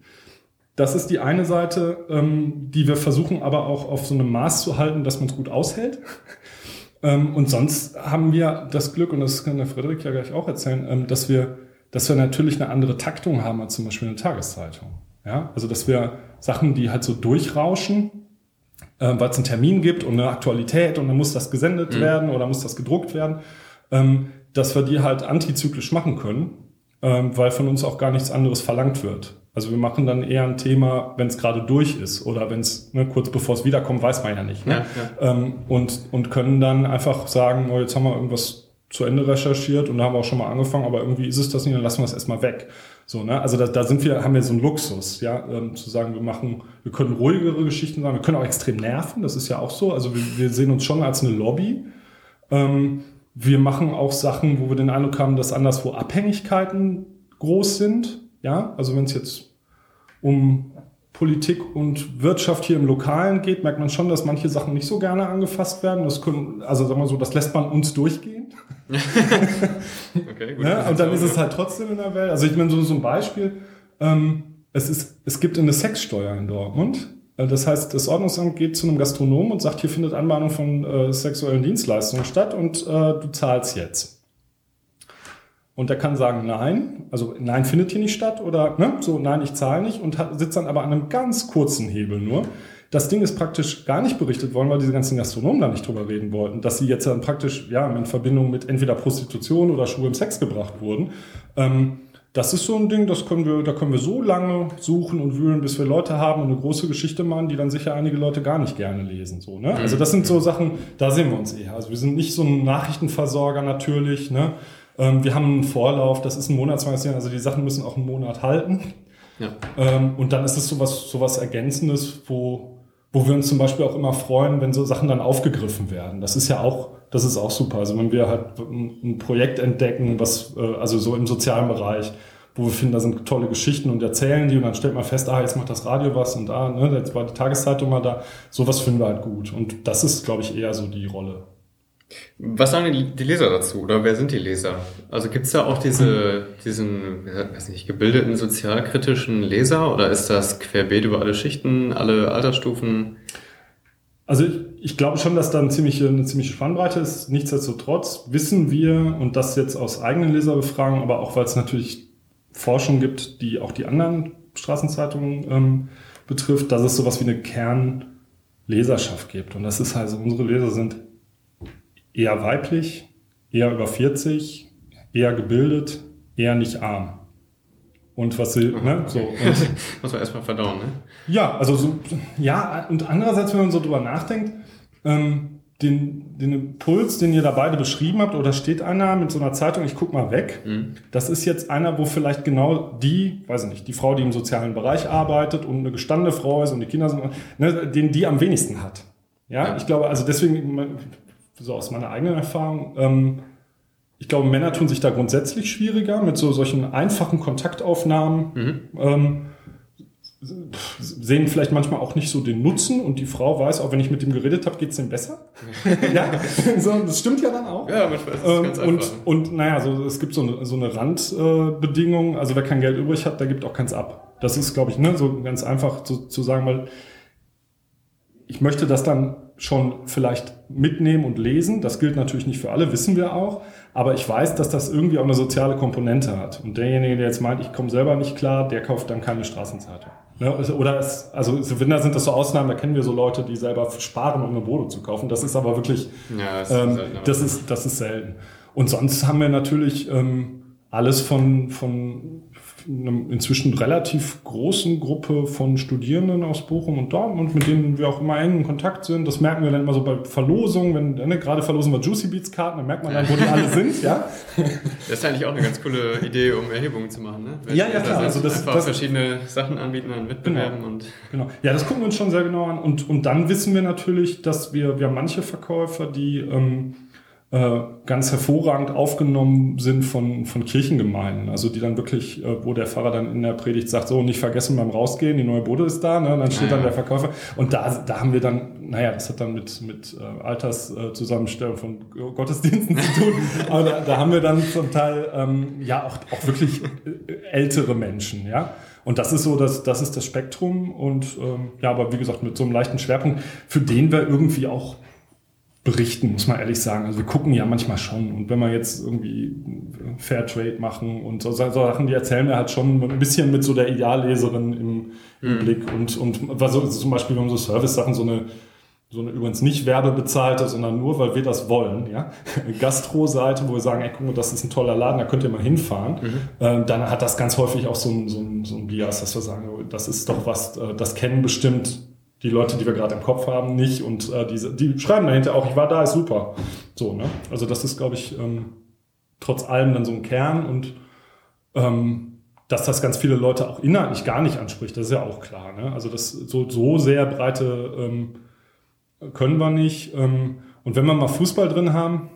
Das ist die eine Seite, ähm, die wir versuchen aber auch auf so einem Maß zu halten, dass man es gut aushält. ähm, und sonst haben wir das Glück, und das kann der Frederik ja gleich auch erzählen, ähm, dass wir, dass wir natürlich eine andere Taktung haben als zum Beispiel eine Tageszeitung. Ja, also dass wir Sachen, die halt so durchrauschen, äh, weil es einen Termin gibt und eine Aktualität und dann muss das gesendet mhm. werden oder muss das gedruckt werden, ähm, dass wir die halt antizyklisch machen können, ähm, weil von uns auch gar nichts anderes verlangt wird. Also wir machen dann eher ein Thema, wenn es gerade durch ist oder wenn es ne, kurz bevor es wiederkommt, weiß man ja nicht. Ne? Ja, ja. Ähm, und, und können dann einfach sagen, oh, jetzt haben wir irgendwas zu Ende recherchiert und da haben wir auch schon mal angefangen, aber irgendwie ist es das nicht, dann lassen wir es erstmal weg. So, ne? Also da, da sind wir, haben wir so einen Luxus, ja, ähm, zu sagen, wir machen, wir können ruhigere Geschichten sagen, wir können auch extrem nerven, das ist ja auch so. Also wir, wir sehen uns schon als eine Lobby. Ähm, wir machen auch Sachen, wo wir den Eindruck haben, dass anderswo Abhängigkeiten groß sind. Ja, also wenn es jetzt um Politik und Wirtschaft hier im Lokalen geht, merkt man schon, dass manche Sachen nicht so gerne angefasst werden. Das können, also sagen wir so, das lässt man uns durchgehen. okay, gut. Ja, und dann ist es halt trotzdem in der Welt. Also ich meine, so, so ein Beispiel, ähm, es, ist, es gibt eine Sexsteuer in Dortmund. Äh, das heißt, das Ordnungsamt geht zu einem Gastronom und sagt, hier findet Anbahnung von äh, sexuellen Dienstleistungen statt und äh, du zahlst jetzt. Und der kann sagen, nein, also nein findet hier nicht statt oder ne, so, nein, ich zahle nicht und hat, sitzt dann aber an einem ganz kurzen Hebel nur. Das Ding ist praktisch gar nicht berichtet worden, weil diese ganzen Gastronomen da nicht drüber reden wollten, dass sie jetzt dann praktisch ja in Verbindung mit entweder Prostitution oder schwulem Sex gebracht wurden. Ähm, das ist so ein Ding, das können wir, da können wir so lange suchen und wühlen, bis wir Leute haben und eine große Geschichte machen, die dann sicher einige Leute gar nicht gerne lesen. So, ne? Also das sind so Sachen, da sehen wir uns eher. Also wir sind nicht so ein Nachrichtenversorger natürlich, ne? Ähm, wir haben einen Vorlauf, das ist ein Monatsmagazin, also die Sachen müssen auch einen Monat halten. Ja. Ähm, und dann ist es sowas, sowas Ergänzendes, wo, wo wir uns zum Beispiel auch immer freuen, wenn so Sachen dann aufgegriffen werden. Das ist ja auch, das ist auch super. Also wenn wir halt ein, Projekt entdecken, was, äh, also so im sozialen Bereich, wo wir finden, da sind tolle Geschichten und erzählen die und dann stellt man fest, ah, jetzt macht das Radio was und da, ne, jetzt war die Tageszeitung mal da. Sowas finden wir halt gut. Und das ist, glaube ich, eher so die Rolle. Was sagen die, Leser dazu oder wer sind die Leser? Also gibt es da auch diese, diesen, weiß nicht, gebildeten sozialkritischen Leser oder ist das querbeet über alle Schichten, alle Altersstufen? Also ich, ich glaube schon, dass da eine ziemliche, eine ziemliche Spannbreite ist. Nichtsdestotrotz wissen wir, und das jetzt aus eigenen Leserbefragungen, aber auch weil es natürlich Forschung gibt, die auch die anderen Straßenzeitungen ähm, betrifft, dass es sowas wie eine Kernleserschaft gibt. Und das ist also, unsere Leser sind eher weiblich, eher über 40, eher gebildet, eher nicht arm. Und was sie, ne, so. Und, Muss man erstmal verdauen, ne? Ja, also so, ja, und andererseits, wenn man so drüber nachdenkt, ähm, den, den Impuls, den ihr da beide beschrieben habt, oder steht einer mit so einer Zeitung, ich guck mal weg, mhm. das ist jetzt einer, wo vielleicht genau die, weiß ich nicht, die Frau, die im sozialen Bereich arbeitet und eine gestandene Frau ist und die Kinder sind, ne, den die am wenigsten hat. Ja, ja. ich glaube, also deswegen, so aus meiner eigenen Erfahrung, ähm, ich glaube, Männer tun sich da grundsätzlich schwieriger mit so solchen einfachen Kontaktaufnahmen. Mhm. Ähm, sehen vielleicht manchmal auch nicht so den Nutzen und die Frau weiß, auch wenn ich mit dem geredet habe, geht es dem besser. ja, so, das stimmt ja dann auch. Ja, manchmal ist ähm, ganz und, und naja, so, es gibt so eine, so eine Randbedingung, also wer kein Geld übrig hat, der gibt auch keins ab. Das ist, glaube ich, ne, so ganz einfach zu, zu sagen, weil ich möchte das dann schon vielleicht mitnehmen und lesen. Das gilt natürlich nicht für alle, wissen wir auch. Aber ich weiß, dass das irgendwie auch eine soziale Komponente hat. Und derjenige, der jetzt meint, ich komme selber nicht klar, der kauft dann keine Straßenzeitung. Ne? Oder es, also wenn da sind das so Ausnahmen, da kennen wir so Leute, die selber sparen, um eine Bodo zu kaufen. Das ist aber wirklich, ja, das, ähm, ist, das, ist, das ist selten. Und sonst haben wir natürlich ähm, alles von, von einer inzwischen relativ großen Gruppe von Studierenden aus Bochum und Dortmund, mit denen wir auch immer eng in Kontakt sind. Das merken wir dann immer so bei Verlosungen, wenn ne, gerade verlosen wir Juicy Beats Karten, dann merkt man dann, wo die alle sind, ja. Das ist eigentlich auch eine ganz coole Idee, um Erhebungen zu machen, ne? Wenn ja, ja, klar. Also das, einfach das, verschiedene Sachen anbieten an Wettbewerben genau, und. Genau. Ja, das gucken wir uns schon sehr genau an. Und, und dann wissen wir natürlich, dass wir, wir haben manche Verkäufer, die, ähm, äh, ganz hervorragend aufgenommen sind von, von Kirchengemeinden. Also die dann wirklich, äh, wo der Pfarrer dann in der Predigt sagt, so nicht vergessen beim Rausgehen, die neue Bude ist da, ne? dann steht dann der Verkäufer. Und da, da haben wir dann, naja, das hat dann mit, mit äh, Alterszusammenstellung von Gottesdiensten zu tun. Aber da, da haben wir dann zum Teil ähm, ja auch, auch wirklich ältere Menschen, ja. Und das ist so, das, das ist das Spektrum und ähm, ja, aber wie gesagt, mit so einem leichten Schwerpunkt, für den wir irgendwie auch berichten, muss man ehrlich sagen. Also wir gucken ja manchmal schon. Und wenn wir jetzt irgendwie Fairtrade machen und so, so Sachen, die erzählen wir halt schon ein bisschen mit so der Idealleserin im, im mhm. Blick. Und, und also zum Beispiel, wir haben so Service-Sachen, so eine, so eine übrigens nicht werbebezahlte, sondern nur, weil wir das wollen, ja. Gastro-Seite, wo wir sagen, ey, guck mal, das ist ein toller Laden, da könnt ihr mal hinfahren. Mhm. Ähm, dann hat das ganz häufig auch so ein, so ein, so ein Bias, dass wir sagen, das ist doch was, äh, das kennen bestimmt die Leute, die wir gerade im Kopf haben, nicht. Und äh, diese, die schreiben dahinter auch, ich war da, ist super. So, ne? Also das ist, glaube ich, ähm, trotz allem dann so ein Kern und ähm, dass das ganz viele Leute auch inhaltlich gar nicht anspricht, das ist ja auch klar. Ne? Also das so, so sehr breite ähm, können wir nicht. Ähm, und wenn wir mal Fußball drin haben,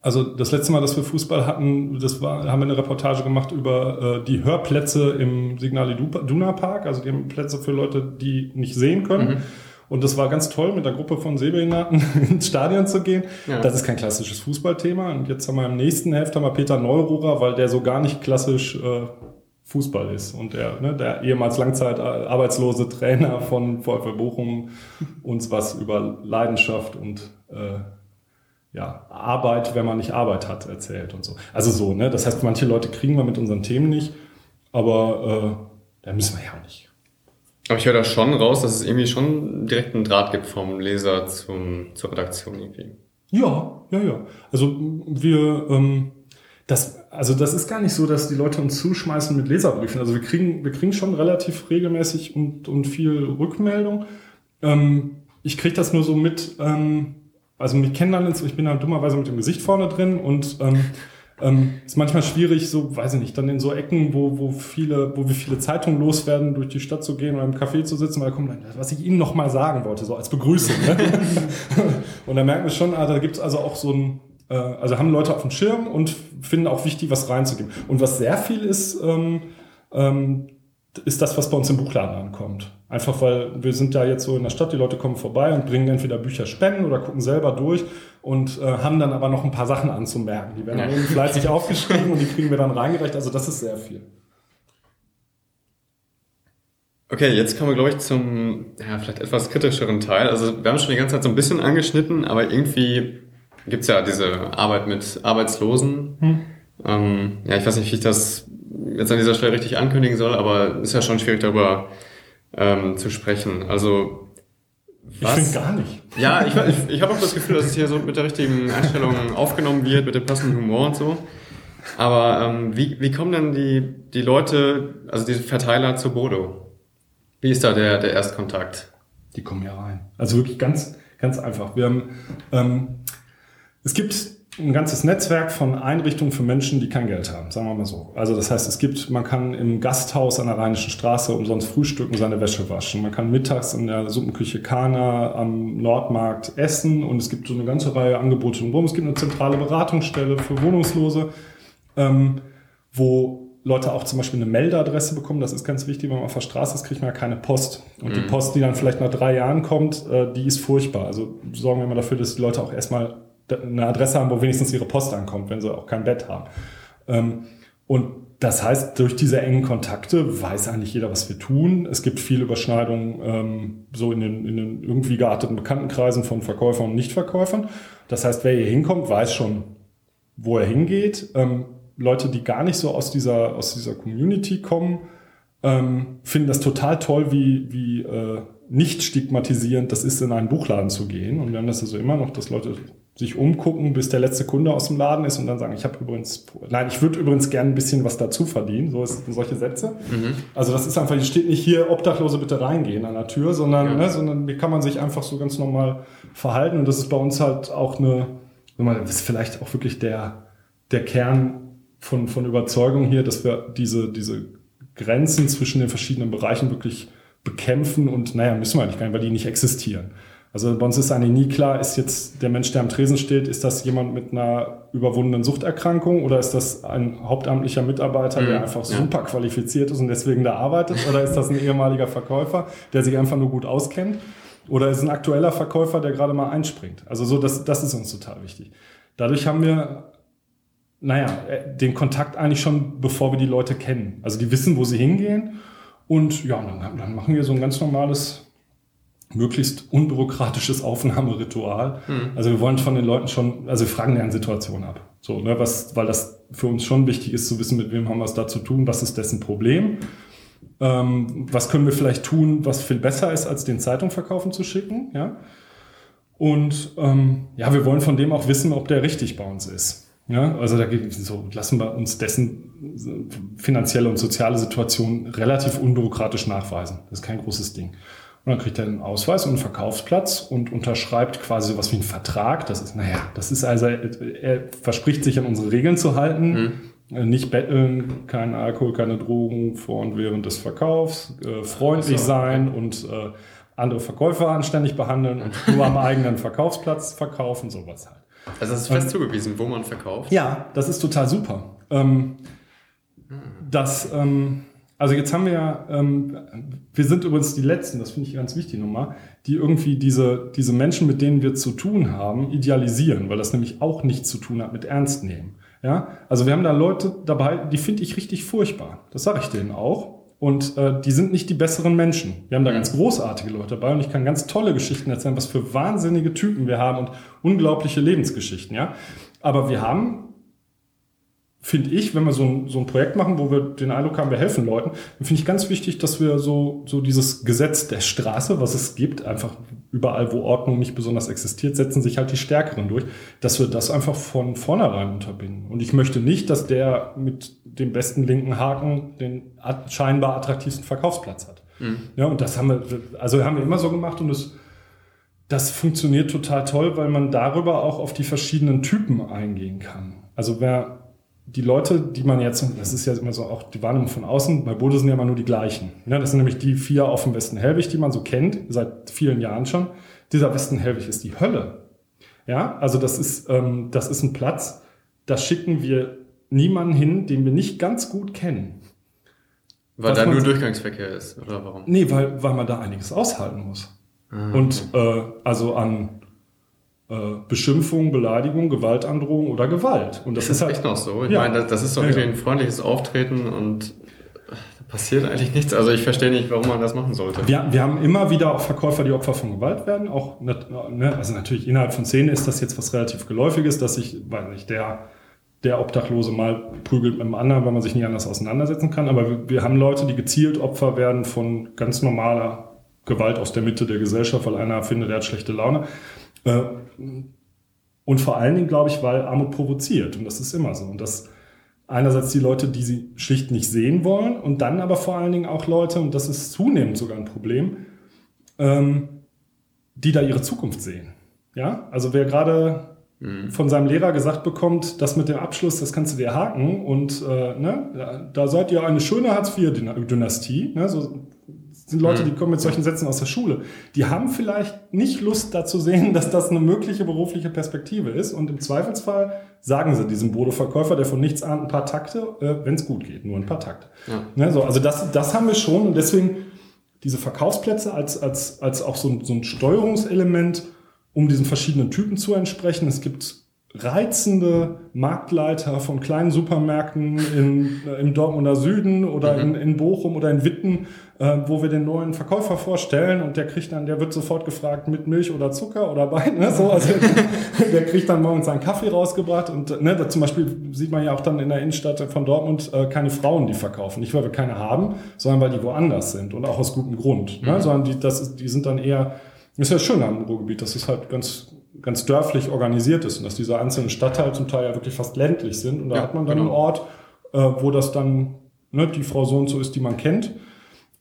also das letzte Mal, dass wir Fußball hatten, das war, haben wir eine Reportage gemacht über äh, die Hörplätze im Signal Iduna Park, also die haben Plätze für Leute, die nicht sehen können. Mhm. Und das war ganz toll, mit einer Gruppe von Sehbehinderten ins Stadion zu gehen. Ja. Das ist kein klassisches Fußballthema. Und jetzt haben wir im nächsten Heft haben wir Peter Neururer, weil der so gar nicht klassisch äh, Fußball ist. Und der, ne, der ehemals Langzeit arbeitslose Trainer von VfL Bochum uns was über Leidenschaft und äh, ja, Arbeit, wenn man nicht Arbeit hat, erzählt und so. Also so, ne? Das heißt, manche Leute kriegen wir mit unseren Themen nicht, aber äh, da müssen wir ja auch nicht. Aber ich höre da schon raus, dass es irgendwie schon direkt einen Draht gibt vom Leser zum, zur Redaktion irgendwie. Ja, ja, ja. Also wir, ähm, das, also das ist gar nicht so, dass die Leute uns zuschmeißen mit Leserbriefen. Also wir kriegen, wir kriegen schon relativ regelmäßig und, und viel Rückmeldung. Ähm, ich kriege das nur so mit, ähm, also mich kennen dann, ich bin da dummerweise mit dem Gesicht vorne drin und ähm, ähm, ist manchmal schwierig, so, weiß ich nicht, dann in so Ecken, wo, wo viele, wo wir viele Zeitungen loswerden, durch die Stadt zu gehen oder im Café zu sitzen, weil da kommt dann, was ich Ihnen noch mal sagen wollte, so als Begrüßung. Ne? und da merken wir schon, ah, da gibt es also auch so ein, äh, also haben Leute auf dem Schirm und finden auch wichtig, was reinzugeben. Und was sehr viel ist, ähm, ähm, ist das, was bei uns im Buchladen ankommt. Einfach weil wir sind da jetzt so in der Stadt, die Leute kommen vorbei und bringen entweder Bücher spenden oder gucken selber durch und äh, haben dann aber noch ein paar Sachen anzumerken. Die werden ja. dann fleißig aufgeschrieben und die kriegen wir dann reingereicht. Also das ist sehr viel. Okay, jetzt kommen wir, glaube ich, zum ja, vielleicht etwas kritischeren Teil. Also wir haben schon die ganze Zeit so ein bisschen angeschnitten, aber irgendwie gibt's ja diese Arbeit mit Arbeitslosen. Hm. Ähm, ja, ich weiß nicht, wie ich das jetzt an dieser Stelle richtig ankündigen soll, aber ist ja schon schwierig darüber ähm, zu sprechen. Also was? Ich finde gar nicht. Ja, ich, ich, ich habe auch das Gefühl, dass es hier so mit der richtigen Einstellung aufgenommen wird, mit dem passenden Humor und so. Aber ähm, wie, wie kommen denn die, die Leute, also diese Verteiler zu Bodo? Wie ist da der, der Erstkontakt? Die kommen ja rein. Also wirklich ganz, ganz einfach. Wir haben, ähm, es gibt ein ganzes Netzwerk von Einrichtungen für Menschen, die kein Geld haben, sagen wir mal so. Also das heißt, es gibt, man kann im Gasthaus an der Rheinischen Straße umsonst frühstücken, seine Wäsche waschen. Man kann mittags in der Suppenküche Kana am Nordmarkt essen und es gibt so eine ganze Reihe Angebote drumherum. Es gibt eine zentrale Beratungsstelle für Wohnungslose, ähm, wo Leute auch zum Beispiel eine Meldeadresse bekommen. Das ist ganz wichtig, wenn man auf der Straße ist, kriegt man ja keine Post. Und mhm. die Post, die dann vielleicht nach drei Jahren kommt, äh, die ist furchtbar. Also sorgen wir mal dafür, dass die Leute auch erstmal eine Adresse haben, wo wenigstens ihre Post ankommt, wenn sie auch kein Bett haben. Ähm, und das heißt, durch diese engen Kontakte weiß eigentlich jeder, was wir tun. Es gibt viele Überschneidungen ähm, so in den, in den irgendwie gearteten Bekanntenkreisen von Verkäufern und Nichtverkäufern. Das heißt, wer hier hinkommt, weiß schon, wo er hingeht. Ähm, Leute, die gar nicht so aus dieser, aus dieser Community kommen, ähm, finden das total toll, wie, wie äh, nicht stigmatisierend das ist, in einen Buchladen zu gehen. Und wir haben das also immer noch, dass Leute sich umgucken, bis der letzte Kunde aus dem Laden ist und dann sagen, ich habe übrigens, nein, ich würde übrigens gerne ein bisschen was dazu verdienen, so ist solche Sätze. Mhm. Also das ist einfach, hier steht nicht hier, Obdachlose bitte reingehen an der Tür, sondern, ja. ne, sondern hier kann man sich einfach so ganz normal verhalten und das ist bei uns halt auch eine, das ist vielleicht auch wirklich der, der Kern von, von Überzeugung hier, dass wir diese, diese Grenzen zwischen den verschiedenen Bereichen wirklich bekämpfen und naja, müssen wir eigentlich gar nicht, weil die nicht existieren. Also bei uns ist eigentlich nie klar, ist jetzt der Mensch, der am Tresen steht, ist das jemand mit einer überwundenen Suchterkrankung oder ist das ein hauptamtlicher Mitarbeiter, der mhm, einfach super qualifiziert ist und deswegen da arbeitet? Oder ist das ein ehemaliger Verkäufer, der sich einfach nur gut auskennt? Oder ist es ein aktueller Verkäufer, der gerade mal einspringt? Also so, das, das ist uns total wichtig. Dadurch haben wir, naja, äh, den Kontakt eigentlich schon, bevor wir die Leute kennen. Also die wissen, wo sie hingehen. Und ja, dann, dann machen wir so ein ganz normales möglichst unbürokratisches Aufnahmeritual. Mhm. Also wir wollen von den Leuten schon, also wir fragen deren Situation ab. So, ne, was, weil das für uns schon wichtig ist zu wissen, mit wem haben wir es da zu tun, was ist dessen Problem. Ähm, was können wir vielleicht tun, was viel besser ist, als den Zeitungsverkaufen zu schicken, ja. Und ähm, ja, wir wollen von dem auch wissen, ob der richtig bei uns ist. Ja, also da so lassen wir uns dessen finanzielle und soziale Situation relativ unbürokratisch nachweisen. Das ist kein großes Ding. Und dann kriegt er einen Ausweis und einen Verkaufsplatz und unterschreibt quasi sowas wie einen Vertrag. Das ist, naja, das ist also, er verspricht sich an unsere Regeln zu halten. Mhm. Nicht betteln, kein Alkohol, keine Drogen vor und während des Verkaufs, äh, freundlich so, sein und äh, andere Verkäufer anständig behandeln und nur am eigenen Verkaufsplatz verkaufen, sowas halt. Also das ist fest ähm, zugewiesen, wo man verkauft? Ja, das ist total super. Ähm, hm. Das, ähm, also jetzt haben wir ja, ähm, wir sind übrigens die Letzten, das finde ich ganz wichtig nochmal, die irgendwie diese, diese Menschen, mit denen wir zu tun haben, idealisieren, weil das nämlich auch nichts zu tun hat mit Ernst nehmen. Ja, also wir haben da Leute dabei, die finde ich richtig furchtbar. Das sage ich denen auch. Und äh, die sind nicht die besseren Menschen. Wir haben da ganz großartige Leute dabei und ich kann ganz tolle Geschichten erzählen, was für wahnsinnige Typen wir haben und unglaubliche Lebensgeschichten. Ja, aber wir haben finde ich, wenn wir so ein, so ein Projekt machen, wo wir den Eindruck haben, wir helfen Leuten, dann finde ich ganz wichtig, dass wir so, so dieses Gesetz der Straße, was es gibt, einfach überall, wo Ordnung nicht besonders existiert, setzen sich halt die Stärkeren durch, dass wir das einfach von vornherein unterbinden. Und ich möchte nicht, dass der mit dem besten linken Haken den scheinbar attraktivsten Verkaufsplatz hat. Mhm. Ja, und das haben wir, also haben wir immer so gemacht und das, das funktioniert total toll, weil man darüber auch auf die verschiedenen Typen eingehen kann. Also wer die Leute, die man jetzt, das ist ja immer so auch die Wahrnehmung von außen, bei Bode sind ja immer nur die gleichen. Ja, das sind nämlich die vier auf dem Westen Hellwig, die man so kennt, seit vielen Jahren schon. Dieser Westen Hellwig ist die Hölle. Ja, also das ist, ähm, das ist ein Platz, da schicken wir niemanden hin, den wir nicht ganz gut kennen. Weil da nur Durchgangsverkehr ist, oder warum? Nee, weil, weil man da einiges aushalten muss. Ah, Und äh, also an Beschimpfung, Beleidigung, Gewaltandrohung oder Gewalt. Und das ist, ist halt echt noch so. Ich ja. meine, das ist doch wirklich ein freundliches Auftreten und da passiert eigentlich nichts. Also ich verstehe nicht, warum man das machen sollte. Wir, wir haben immer wieder auch Verkäufer, die Opfer von Gewalt werden. Auch ne, also natürlich innerhalb von Szene ist das jetzt was relativ geläufiges, dass sich, weiß nicht, der der Obdachlose mal prügelt mit dem anderen, weil man sich nicht anders auseinandersetzen kann. Aber wir, wir haben Leute, die gezielt Opfer werden von ganz normaler Gewalt aus der Mitte der Gesellschaft, weil einer findet, er hat schlechte Laune. Äh, und vor allen Dingen, glaube ich, weil Armut provoziert. Und das ist immer so. Und das einerseits die Leute, die sie schlicht nicht sehen wollen. Und dann aber vor allen Dingen auch Leute, und das ist zunehmend sogar ein Problem, ähm, die da ihre Zukunft sehen. Ja, also wer gerade mhm. von seinem Lehrer gesagt bekommt, das mit dem Abschluss, das kannst du dir haken und äh, ne, da seid ihr eine schöne Hartz-IV-Dynastie, ne, so sind Leute, mhm. die kommen mit solchen Sätzen aus der Schule. Die haben vielleicht nicht Lust dazu sehen, dass das eine mögliche berufliche Perspektive ist. Und im Zweifelsfall sagen sie diesem Bodo-Verkäufer, der von nichts ahnt, ein paar Takte, äh, wenn es gut geht, nur ein paar Takte. Ja. Ne, so, also das, das haben wir schon und deswegen diese Verkaufsplätze als, als, als auch so ein, so ein Steuerungselement, um diesen verschiedenen Typen zu entsprechen. Es gibt reizende Marktleiter von kleinen Supermärkten in, äh, im Dortmunder Süden oder mhm. in, in Bochum oder in Witten, äh, wo wir den neuen Verkäufer vorstellen und der kriegt dann, der wird sofort gefragt mit Milch oder Zucker oder beiden. Ne? So, also der kriegt dann morgens seinen Kaffee rausgebracht und ne, da zum Beispiel sieht man ja auch dann in der Innenstadt von Dortmund äh, keine Frauen, die verkaufen. Nicht, weil wir keine haben, sondern weil die woanders sind und auch aus gutem Grund. Ne? Mhm. Sondern die, das, die sind dann eher, ist ja schön am Ruhrgebiet, das ist halt ganz ganz dörflich organisiert ist und dass diese einzelnen Stadtteile zum Teil ja wirklich fast ländlich sind. Und da Ja, hat man dann genau. einen Ort, äh, wo das dann ne, die Frau so und so ist, die man kennt.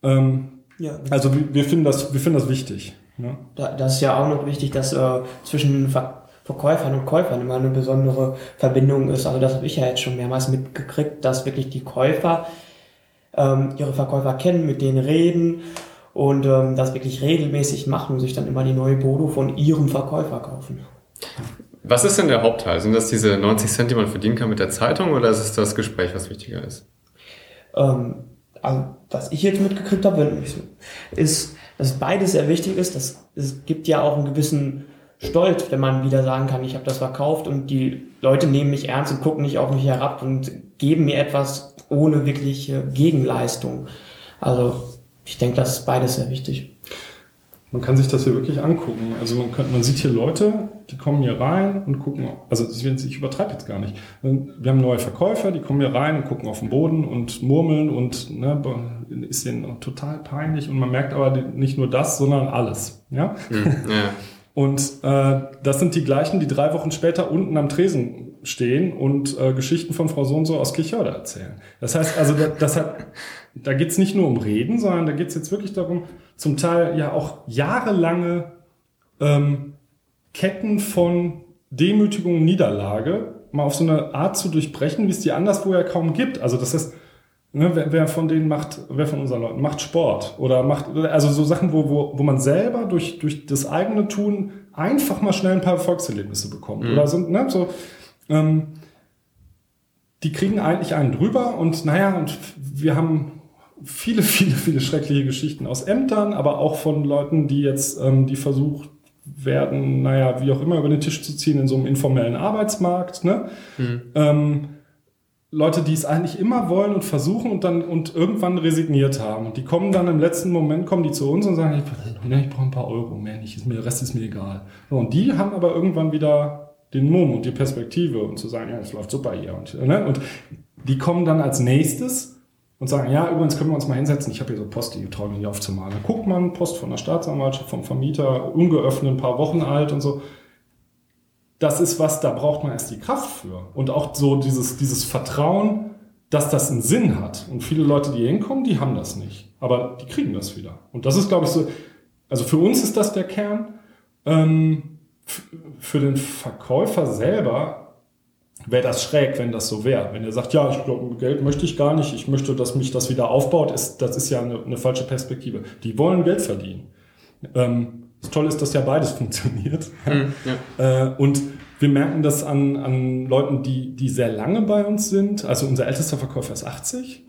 Ähm, Ja. also wir, wir finden das, wir finden das wichtig. Ne? Da, das ist ja auch noch wichtig, dass äh, zwischen Ver Verkäufern und Käufern immer eine besondere Verbindung ist. Also das habe ich ja jetzt schon mehrmals mitgekriegt, dass wirklich die Käufer ähm, ihre Verkäufer kennen, mit denen reden und ähm, das wirklich regelmäßig machen und sich dann immer die neue Bodo von ihrem Verkäufer kaufen. Was ist denn der Hauptteil? Sind das diese 90 Cent, die man verdienen kann mit der Zeitung oder ist es das Gespräch, was wichtiger ist? Ähm, also, was ich jetzt mitgekriegt habe, ist, dass beides sehr wichtig ist. Dass, es gibt ja auch einen gewissen Stolz, wenn man wieder sagen kann, ich habe das verkauft und die Leute nehmen mich ernst und gucken nicht auf mich herab und geben mir etwas ohne wirkliche Gegenleistung. Also ich denke, das ist beides sehr wichtig. Man kann sich das hier wirklich angucken. Also man, kann, man sieht hier Leute, die kommen hier rein und gucken, also ich übertreibe jetzt gar nicht. Wir haben neue Verkäufer, die kommen hier rein und gucken auf den Boden und murmeln und ne, ist denen total peinlich und man merkt aber nicht nur das, sondern alles. Ja? Hm, ja. Und äh, das sind die gleichen, die drei Wochen später unten am Tresen stehen und äh, Geschichten von Frau so und so aus Kirchhörde erzählen. Das heißt also, da, das hat, da geht's nicht nur um Reden, sondern da geht's jetzt wirklich darum, zum Teil ja auch jahrelange ähm, Ketten von Demütigung und Niederlage mal auf so eine Art zu durchbrechen, wie es die anderswo ja kaum gibt. Also das heißt, ne, wer, wer von denen macht, wer von unseren Leuten macht Sport oder macht, also so Sachen, wo, wo, wo man selber durch, durch das eigene Tun einfach mal schnell ein paar Erfolgserlebnisse bekommt. Oder sind, ne, so, ähm, die kriegen eigentlich einen drüber und naja, und wir haben viele, viele, viele schreckliche Geschichten aus Ämtern, aber auch von Leuten, die jetzt, ähm, die versucht werden, naja, wie auch immer, über den Tisch zu ziehen in so einem informellen Arbeitsmarkt. Ne? Hm. Ähm, Leute, die es eigentlich immer wollen und versuchen und dann und irgendwann resigniert haben. Und die kommen dann im letzten Moment, kommen die zu uns und sagen, ich, ich brauche ein paar Euro mehr, nicht, ist mir, der Rest ist mir egal. Und die haben aber irgendwann wieder den Mumm und die Perspektive und zu sagen, ja, es läuft super hier. Und, ne? und die kommen dann als nächstes und sagen, ja, übrigens können wir uns mal hinsetzen, ich habe hier so Post, die traue ich nicht aufzumalen. Dann guckt man, Post von der Staatsanwaltschaft, vom Vermieter, ungeöffnet, ein paar Wochen alt und so. Das ist was, da braucht man erst die Kraft für. Und auch so dieses, dieses Vertrauen, dass das einen Sinn hat. Und viele Leute, die hier hinkommen, die haben das nicht. Aber die kriegen das wieder. Und das ist, glaube ich, so, also für uns ist das der Kern. Ähm, für den Verkäufer selber wäre das schräg, wenn das so wäre. Wenn er sagt, ja, ich glaube, Geld möchte ich gar nicht, ich möchte, dass mich das wieder aufbaut, ist, das ist ja eine, eine falsche Perspektive. Die wollen Geld verdienen. Ähm, das Tolle ist, dass ja beides funktioniert. Hm, ja. Äh, und wir merken das an, an Leuten, die, die sehr lange bei uns sind. Also unser ältester Verkäufer ist 80.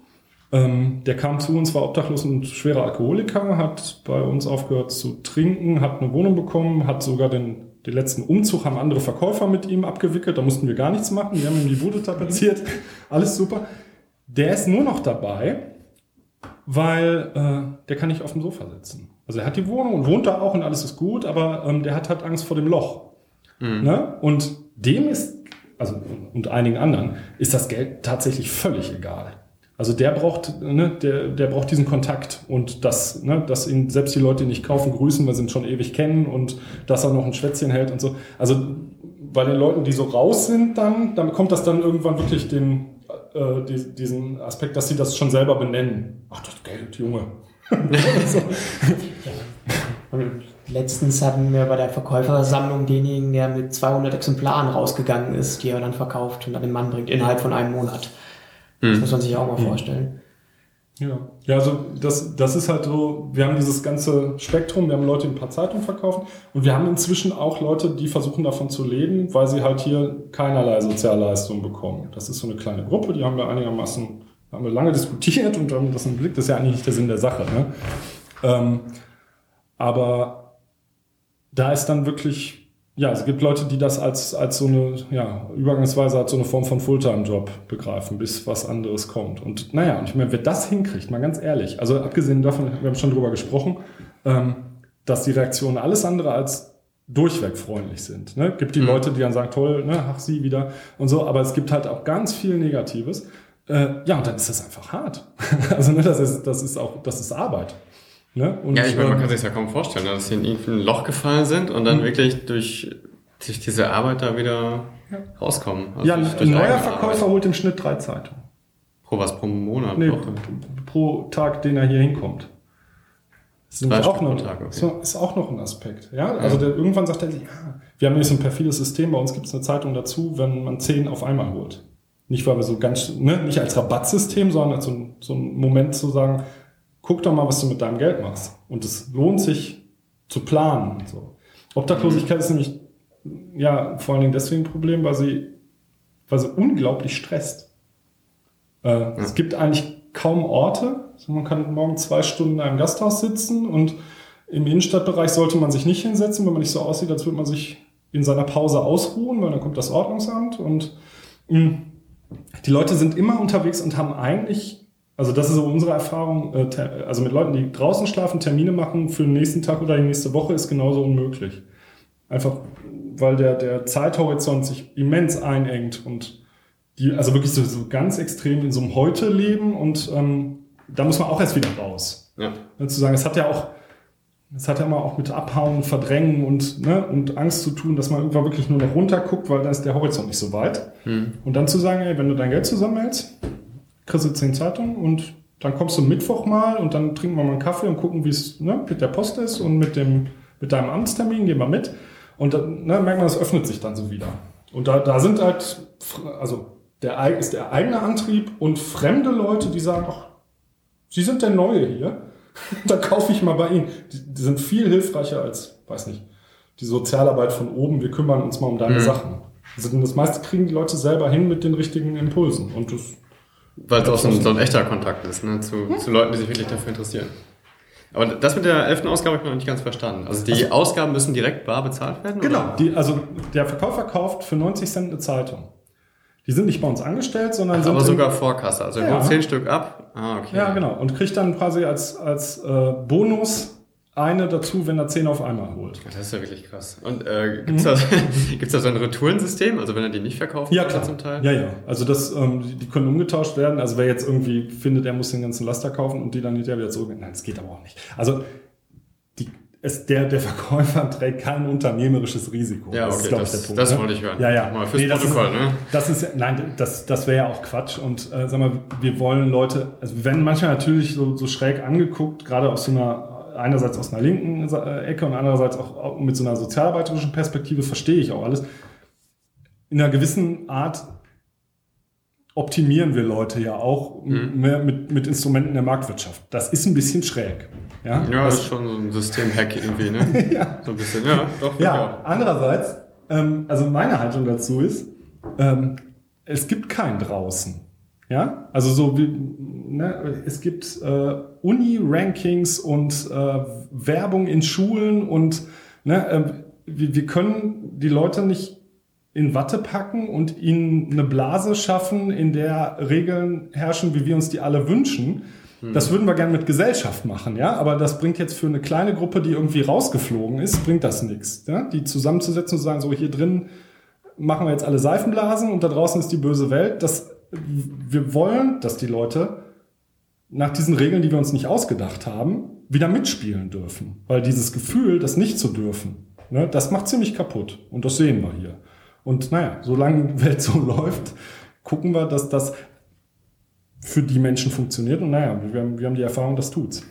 Ähm, der kam zu uns, war obdachlos und schwerer Alkoholiker, hat bei uns aufgehört zu trinken, hat eine Wohnung bekommen, hat sogar den, den letzten Umzug, haben andere Verkäufer mit ihm abgewickelt. Da mussten wir gar nichts machen. Wir haben ihm die Bude tapeziert. Alles super. Der ist nur noch dabei, weil äh, der kann nicht auf dem Sofa sitzen. Also er hat die Wohnung und wohnt da auch und alles ist gut, aber ähm, der hat halt Angst vor dem Loch. Ne? Und dem ist, also und einigen anderen, ist das Geld tatsächlich völlig egal. Also der braucht, ne, der, der braucht diesen Kontakt und das, ne, dass ihn selbst die Leute, die nicht kaufen, grüßen, weil sie ihn schon ewig kennen und dass er noch ein Schwätzchen hält und so. Also bei den Leuten, die so raus sind, dann, dann kommt das dann irgendwann wirklich den, äh, die, diesen Aspekt, dass sie das schon selber benennen. Ach, das Geld, Junge. letztens hatten wir bei der Verkäufersammlung denjenigen, der mit 200 Exemplaren rausgegangen ist, die er dann verkauft und an den Mann bringt, innerhalb von einem Monat. Das muss man sich auch mal vorstellen. Ja, ja also das, das ist halt so, wir haben dieses ganze Spektrum, wir haben Leute, die ein paar Zeitungen verkaufen und wir haben inzwischen auch Leute, die versuchen davon zu leben, weil sie halt hier keinerlei Sozialleistungen bekommen. Das ist so eine kleine Gruppe, die haben wir einigermaßen, haben wir lange diskutiert und haben das im Blick, das ist ja eigentlich nicht der Sinn der Sache. Ne? Ähm, aber da ist dann wirklich, ja, es gibt Leute, die das als, als so eine, ja, übergangsweise als so eine Form von Fulltime-Job begreifen, bis was anderes kommt. Und naja, und ich meine, wer das hinkriegt, mal ganz ehrlich, also abgesehen davon, wir haben schon drüber gesprochen, ähm, dass die Reaktionen alles andere als durchweg freundlich sind. Ne? Gibt die Mhm. Leute, die dann sagen, toll, ne, ach sie wieder und so, aber es gibt halt auch ganz viel Negatives. Äh, ja, und dann ist das einfach hart. also ne, das ist, das ist auch, das ist Arbeit. Ne? Ja, ich meine, man ähm, kann sich ja kaum vorstellen, ne, dass sie in irgendein Loch gefallen sind und dann wirklich durch durch diese Arbeit da wieder rauskommen. Also ja, ein neuer Verkäufer Arbeit. holt im Schnitt drei Zeitungen. Pro was pro Monat? Nee, Woche? pro Tag, den er hier hinkommt. Das Drei auch noch, Tag, okay. ist auch noch ein Aspekt. Ja? Also Der, irgendwann sagt er, ja, wir haben nämlich so ein perfides System, bei uns gibt es eine Zeitung dazu, wenn man zehn auf einmal holt. Nicht, weil wir so ganz, ne, nicht als Rabattsystem, sondern als so ein, so ein Moment zu sagen, guck doch mal, was du mit deinem Geld machst. Und es lohnt sich zu planen. So. Obdachlosigkeit ist nämlich ja vor allen Dingen deswegen ein Problem, weil sie, weil sie unglaublich stresst. Äh, Es gibt eigentlich kaum Orte. Also man kann morgen zwei Stunden in einem Gasthaus sitzen und im Innenstadtbereich sollte man sich nicht hinsetzen, wenn man nicht so aussieht, als würde man sich in seiner Pause ausruhen, weil dann kommt das Ordnungsamt und mh, die Leute sind immer unterwegs und haben eigentlich, also das ist so unsere Erfahrung, äh, also mit Leuten, die draußen schlafen, Termine machen für den nächsten Tag oder die nächste Woche ist genauso unmöglich. Einfach, weil der, der Zeithorizont sich immens einengt und die, also wirklich so, so ganz extrem in so einem Heute leben und ähm, da muss man auch erst wieder raus. Ja. Ne, Zu sagen, es hat ja auch, es hat ja immer auch mit Abhauen, Verdrängen und, ne, und Angst zu tun, dass man irgendwann wirklich nur noch runterguckt, weil dann ist der Horizont nicht so weit. Und dann zu sagen, ey, wenn du dein Geld zusammenhältst, kriegst du zehn Zeitungen und dann kommst du Mittwoch mal und dann trinken wir mal einen Kaffee und gucken, wie es ne, mit der Post ist und mit, dem, mit deinem Amtstermin, gehen wir mit. Und dann ne, merkt man, es öffnet sich dann so wieder. Und da, da sind halt, also der, ist der eigene Antrieb und fremde Leute, die sagen, ach, Sie sind der Neue hier, da kaufe ich mal bei Ihnen. Die, die sind viel hilfreicher als, weiß nicht, die Sozialarbeit von oben, wir kümmern uns mal um deine Sachen. Also das meiste kriegen die Leute selber hin mit den richtigen Impulsen. Und das, Weil es auch so ein, so ein echter Kontakt ist, ne? zu, zu Leuten, die sich wirklich dafür interessieren. Aber das mit der elften Ausgabe habe ich noch nicht ganz verstanden. Also die Ausgaben müssen direkt bar bezahlt werden? Oder? die, also der Verkäufer kauft für 90 Cent eine Zeitung. Die sind nicht bei uns angestellt, sondern sind Aber sogar Vorkasse. Also er Ja. holt zehn Stück ab. Ah, okay. Ja, genau. Und kriegt dann quasi als, als äh, Bonus eine dazu, wenn er 10 auf einmal holt. Das ist ja wirklich krass. Und äh, gibt's da, gibt's da so ein Retourensystem? Also wenn er die nicht verkauft Ja, klar. zum Teil? Ja, ja. Also das, ähm, die, die können umgetauscht werden. Also wer jetzt irgendwie findet, er muss den ganzen Laster kaufen und die dann hinterher wieder zurück. Nein, das geht aber auch nicht. Also die, es, der, der Verkäufer trägt kein unternehmerisches Risiko. Ja, ist, okay, glaub das- ne? das wollte ich hören. Ja, ja. Mal fürs das Protokoll, ist, ne? Das ist, nein, das, das wäre ja auch Quatsch. Und äh, sag mal, wir wollen Leute, also wir werden manchmal natürlich so, so schräg angeguckt, gerade aus so einer, einerseits aus einer linken äh, Ecke und andererseits auch, mit so einer sozialarbeiterischen Perspektive, verstehe ich auch alles. In einer gewissen Art optimieren wir Leute ja auch Mhm. mit, mit Instrumenten der Marktwirtschaft. Das ist ein bisschen schräg. Ja, Ja, das das, ist schon so ein System-Hack irgendwie, ne? ja. So ein bisschen, ja, doch. Ja, andererseits, ähm, also meine Haltung dazu ist, ähm, es gibt kein draußen. Ja, also so wie, ne, es gibt äh, Uni-Rankings und äh, Werbung in Schulen und ne, äh, wir, wir können die Leute nicht in Watte packen und ihnen eine Blase schaffen, in der Regeln herrschen, wie wir uns die alle wünschen. Das würden wir gerne mit Gesellschaft machen, ja, aber das bringt jetzt für eine kleine Gruppe, die irgendwie rausgeflogen ist, bringt das nichts. Ja? Die zusammenzusetzen und zu sagen, so hier drin machen wir jetzt alle Seifenblasen und da draußen ist die böse Welt. Das, wir wollen, dass die Leute nach diesen Regeln, die wir uns nicht ausgedacht haben, wieder mitspielen dürfen. Weil dieses Gefühl, das nicht zu dürfen, ne, das macht ziemlich kaputt. Und das sehen wir hier. Und naja, solange die Welt so läuft, gucken wir, dass das für die Menschen funktioniert. Und naja, wir haben, wir haben die Erfahrung, das tut's.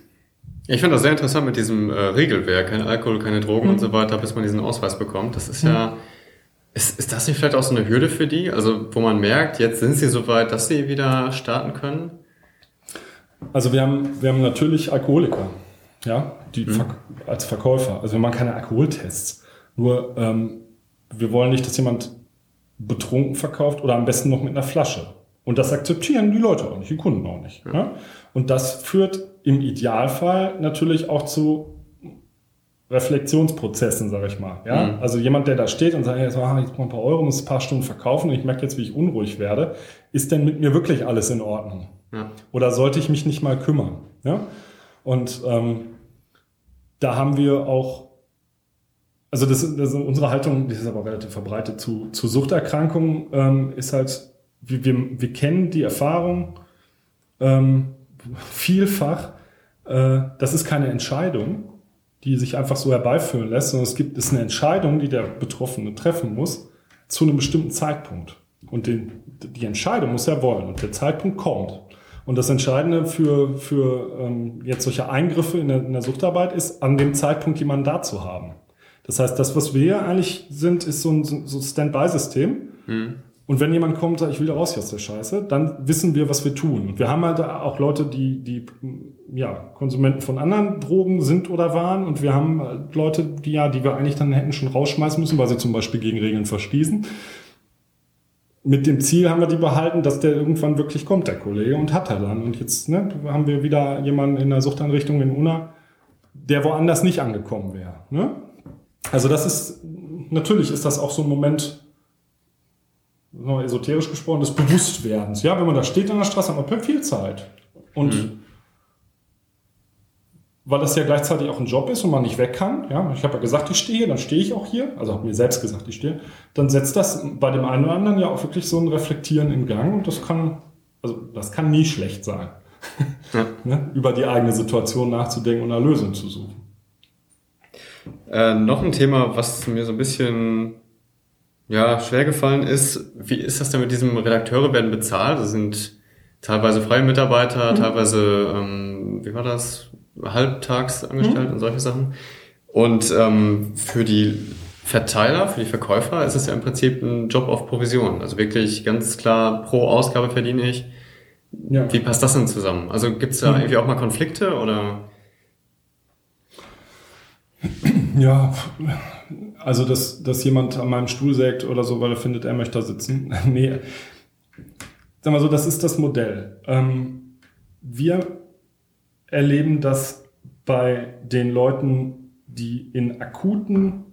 Ich finde das sehr interessant mit diesem äh, Regelwerk, kein Alkohol, keine Drogen und so weiter, bis man diesen Ausweis bekommt. Das ist ja, ist, ist das nicht vielleicht auch so eine Hürde für die? Also, wo man merkt, jetzt sind sie so weit, dass sie wieder starten können? Also wir haben, wir haben natürlich Alkoholiker, ja, die Verk als Verkäufer. Also wir machen keine Alkoholtests. Nur ähm, wir wollen nicht, dass jemand betrunken verkauft oder am besten noch mit einer Flasche. Und das akzeptieren die Leute auch nicht, die Kunden auch nicht. Ja. Und das führt im Idealfall natürlich auch zu Reflexionsprozessen, sage ich mal. Ja? Mhm. Also jemand, der da steht und sagt, jetzt mache ich mal ein paar Euro, muss ein paar Stunden verkaufen und ich merke jetzt, wie ich unruhig werde, ist denn mit mir wirklich alles in Ordnung? Ja. Oder sollte ich mich nicht mal kümmern? Ja? Und ähm, da haben wir auch, also das, das unsere Haltung, die ist aber relativ verbreitet zu, zu Suchterkrankungen, ähm, ist halt, wir, wir, wir kennen die Erfahrung ähm, vielfach, äh, das ist keine Entscheidung, die sich einfach so herbeiführen lässt, sondern es gibt, ist eine Entscheidung, die der Betroffene treffen muss, zu einem bestimmten Zeitpunkt. Und den, die Entscheidung muss er wollen und der Zeitpunkt kommt. Und das Entscheidende für, für ähm, jetzt solche Eingriffe in der, in der Suchtarbeit ist, an dem Zeitpunkt jemanden da zu haben. Das heißt, das, was wir eigentlich sind, ist so ein so Standby-System. Mhm. Und wenn jemand kommt und sagt, ich will da raus aus der Scheiße, dann wissen wir, was wir tun. Und wir haben halt auch Leute, die, die ja, Konsumenten von anderen Drogen sind oder waren. Und wir haben halt Leute, die ja, die wir eigentlich dann hätten schon rausschmeißen müssen, weil sie zum Beispiel gegen Regeln verstießen. Mit dem Ziel haben wir die behalten, dass der irgendwann wirklich kommt, der Kollege, und hat er dann. Und jetzt ne, haben wir wieder jemanden in der Suchtanrichtung in Una, der woanders nicht angekommen wäre. Ne? Also das ist, natürlich ist das auch so ein Moment, noch esoterisch gesprochen, des Bewusstwerdens. Ja, wenn man da steht an der Straße, hat man viel Zeit. Und mhm. weil das ja gleichzeitig auch ein Job ist und man nicht weg kann, ja, ich habe ja gesagt, ich stehe, dann stehe ich auch hier, also habe mir selbst gesagt, ich stehe, dann setzt das bei dem einen oder anderen ja auch wirklich so ein Reflektieren in Gang und das kann, also das kann nie schlecht sein. Ja. ne? Über die eigene Situation nachzudenken und eine Lösung zu suchen. Äh, noch ein Thema, was mir so ein bisschen ja, schwer gefallen ist, wie ist das denn mit diesem Redakteure werden bezahlt? Das sind teilweise freie Mitarbeiter, mhm. teilweise, ähm, wie war das, halbtags angestellt mhm. und solche Sachen. Und ähm, für die Verteiler, für die Verkäufer ist es ja im Prinzip ein Job auf Provision. Also wirklich ganz klar pro Ausgabe verdiene ich. Ja. Wie passt das denn zusammen? Also gibt es da mhm. irgendwie auch mal Konflikte oder? Ja, also, dass, dass jemand an meinem Stuhl sägt oder so, weil er findet, er möchte da sitzen. nee. Sag mal so, das ist das Modell. Ähm, wir erleben das bei den Leuten, die in akuten,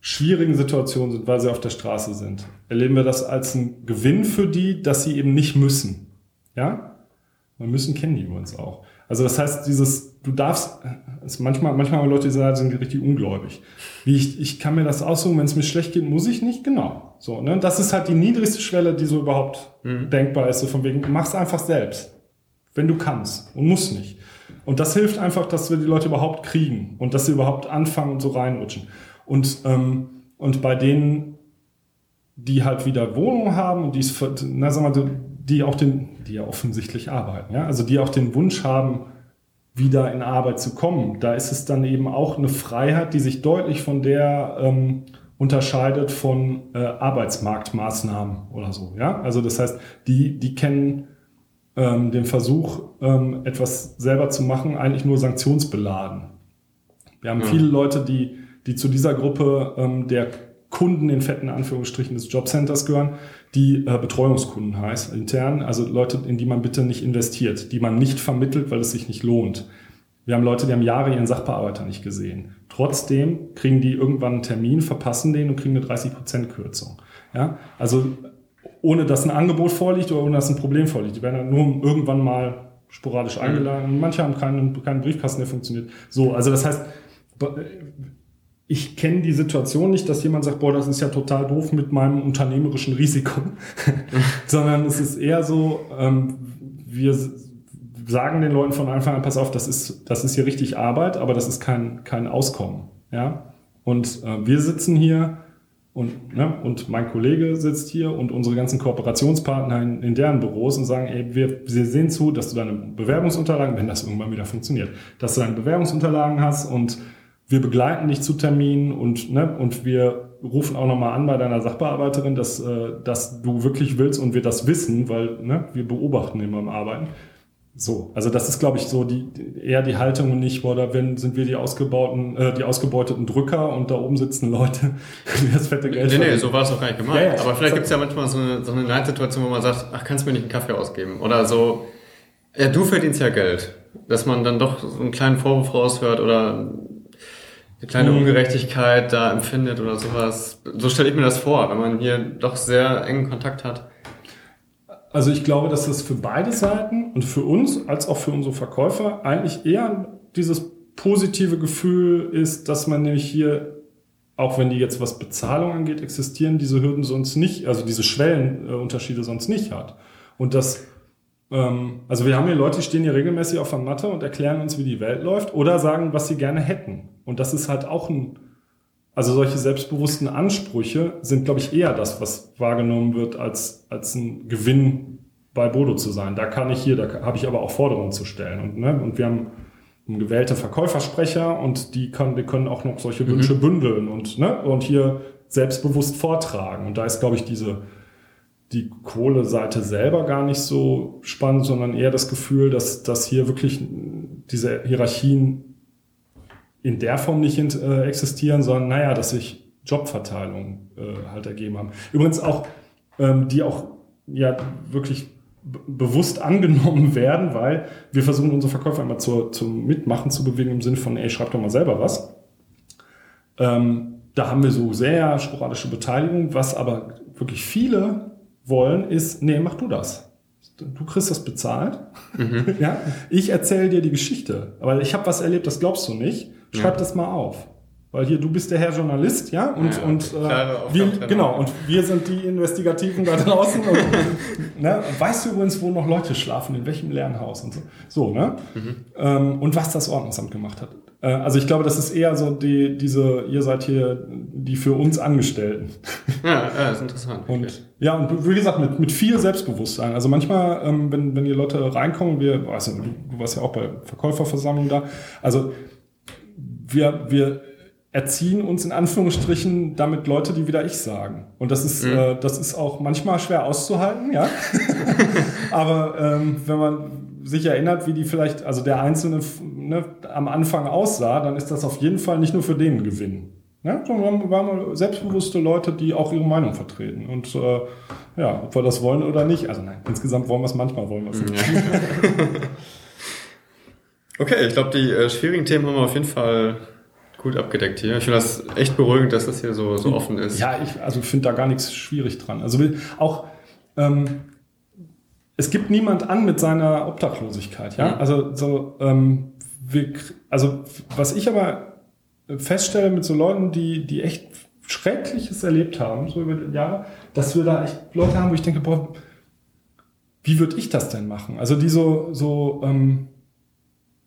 schwierigen Situationen sind, weil sie auf der Straße sind. Erleben wir das als einen Gewinn für die, dass sie eben nicht müssen. Ja? Man müssen kennen die übrigens auch. Also das heißt, dieses, du darfst, ist manchmal, manchmal haben Leute, die sind richtig ungläubig. Wie ich, ich kann mir das aussuchen, wenn es mir schlecht geht, muss ich nicht, genau. So, ne? Das ist halt die niedrigste Schwelle, die so überhaupt mhm. denkbar ist, so von wegen, mach's einfach selbst. Wenn du kannst und musst nicht. Und das hilft einfach, dass wir die Leute überhaupt kriegen und dass sie überhaupt anfangen und so reinrutschen. Und, ähm, und bei denen, die halt wieder Wohnung haben und die, na, sag mal, die auch den, die ja offensichtlich arbeiten, ja, also die auch den Wunsch haben, wieder in Arbeit zu kommen. Da ist es dann eben auch eine Freiheit, die sich deutlich von der ähm, unterscheidet von äh, Arbeitsmarktmaßnahmen oder so. Ja, also das heißt, die die kennen ähm, den Versuch, ähm, etwas selber zu machen, eigentlich nur sanktionsbeladen. Wir haben ja. viele Leute, die die zu dieser Gruppe ähm, der Kunden in fetten Anführungsstrichen des Jobcenters gehören, die äh, Betreuungskunden heißt, intern, also Leute, in die man bitte nicht investiert, die man nicht vermittelt, weil es sich nicht lohnt. Wir haben Leute, die haben Jahre ihren Sachbearbeiter nicht gesehen. Trotzdem kriegen die irgendwann einen Termin, verpassen den und kriegen eine 30% Kürzung. Ja? Also ohne dass ein Angebot vorliegt oder ohne dass ein Problem vorliegt. Die werden dann nur irgendwann mal sporadisch mhm. eingeladen. Manche haben keinen, keinen Briefkasten, der funktioniert. So, also das heißt, ich kenne die Situation nicht, dass jemand sagt, boah, das ist ja total doof mit meinem unternehmerischen Risiko, sondern es ist eher so, ähm, wir sagen den Leuten von Anfang an, pass auf, das ist, das ist hier richtig Arbeit, aber das ist kein, kein Auskommen. Ja? Und äh, wir sitzen hier und, ne, und mein Kollege sitzt hier und unsere ganzen Kooperationspartner in, in deren Büros und sagen, ey, wir, wir sehen zu, dass du deine Bewerbungsunterlagen, wenn das irgendwann wieder funktioniert, dass du deine Bewerbungsunterlagen hast und wir begleiten dich zu Terminen und, ne, und wir rufen auch nochmal an bei deiner Sachbearbeiterin, dass, äh, dass du wirklich willst und wir das wissen, weil ne, wir beobachten immer im Arbeiten. So, also das ist, glaube ich, so die eher die Haltung und nicht, boah, da sind wir die ausgebauten, äh, die ausgebeuteten Drücker und da oben sitzen Leute, die das fette Geld Nee, nee, so war es auch gar nicht gemeint. Ja, ja, Aber vielleicht gibt es ja manchmal so eine, so eine Leitsituation, wo man sagt, ach, kannst du mir nicht einen Kaffee ausgeben? Oder so, ja, du verdienst ja Geld. Dass man dann doch so einen kleinen Vorwurf raushört oder eine kleine Ungerechtigkeit da empfindet oder sowas. So stelle ich mir das vor, wenn man hier doch sehr engen Kontakt hat. Also ich glaube, dass das für beide Seiten und für uns als auch für unsere Verkäufer eigentlich eher dieses positive Gefühl ist, dass man nämlich hier, auch wenn die jetzt was Bezahlung angeht, existieren diese Hürden sonst nicht, also diese Schwellenunterschiede sonst nicht hat. Und dass also wir haben hier Leute, die stehen hier regelmäßig auf der Matte und erklären uns, wie die Welt läuft oder sagen, was sie gerne hätten. Und das ist halt auch ein, also solche selbstbewussten Ansprüche sind, glaube ich, eher das, was wahrgenommen wird als, als ein Gewinn bei Bodo zu sein. Da kann ich hier, da habe ich aber auch Forderungen zu stellen. Und, ne, und wir haben gewählte Verkäufersprecher und die, kann, die können auch noch solche Wünsche mhm. bündeln und, ne, und hier selbstbewusst vortragen. Und da ist, glaube ich, diese, die Kohleseite selber gar nicht so spannend, sondern eher das Gefühl, dass, dass hier wirklich diese Hierarchien in der Form nicht äh, existieren, sondern naja, dass sich Jobverteilungen äh, halt ergeben haben. Übrigens auch, ähm, die auch ja wirklich bewusst angenommen werden, weil wir versuchen unsere Verkäufer immer zu, zum Mitmachen zu bewegen im Sinne von, ey, schreib doch mal selber was. Ähm, da haben wir so sehr sporadische Beteiligung, was aber wirklich viele wollen, ist, nee, mach du das. Du kriegst das bezahlt. Mhm. ja, ich erzähle dir die Geschichte, aber ich habe was erlebt, das glaubst du nicht. Schreib ja. das mal auf. Weil hier, du bist der Herr Journalist, ja, und, ja, und äh, wir, genau, und wir sind die Investigativen da draußen. und, ne, weißt du übrigens, wo noch Leute schlafen, in welchem leeren Haus und so. So, ne? Mhm. Ähm, und was das Ordnungsamt gemacht hat. Äh, also ich glaube, das ist eher so die, diese, ihr seid hier die für uns Angestellten. Ja, ja ist interessant. Und okay. ja, und wie gesagt, mit, mit viel Selbstbewusstsein. Also manchmal, ähm, wenn, wenn die Leute reinkommen, wir, weißt du, du warst ja auch bei Verkäuferversammlungen da, also wir, wir erziehen uns in Anführungsstrichen damit Leute, die wieder ich sagen. Und das ist, mhm. äh, das ist auch manchmal schwer auszuhalten, ja. Aber ähm, wenn man sich erinnert, wie die vielleicht, also der Einzelne ne, am Anfang aussah, dann ist das auf jeden Fall nicht nur für den Gewinn. Ne? Sondern wir haben selbstbewusste Leute, die auch ihre Meinung vertreten. Und äh, ja, ob wir das wollen oder nicht. Also nein, insgesamt wollen wir es manchmal, wollen wir es nicht. okay, ich glaube, die äh, schwierigen Themen haben wir auf jeden Fall gut abgedeckt hier. Ich finde das echt beruhigend, dass das hier so, so offen ist. Ja, ich also finde da gar nichts schwierig dran. Also auch ähm, es gibt niemand an mit seiner Obdachlosigkeit. Ja, mhm. also so ähm, wir, also was ich aber feststelle mit so Leuten, die die echt Schreckliches erlebt haben, so über die Jahre, dass wir da echt Leute haben, wo ich denke, boah, wie würde ich das denn machen? Also die so so ähm,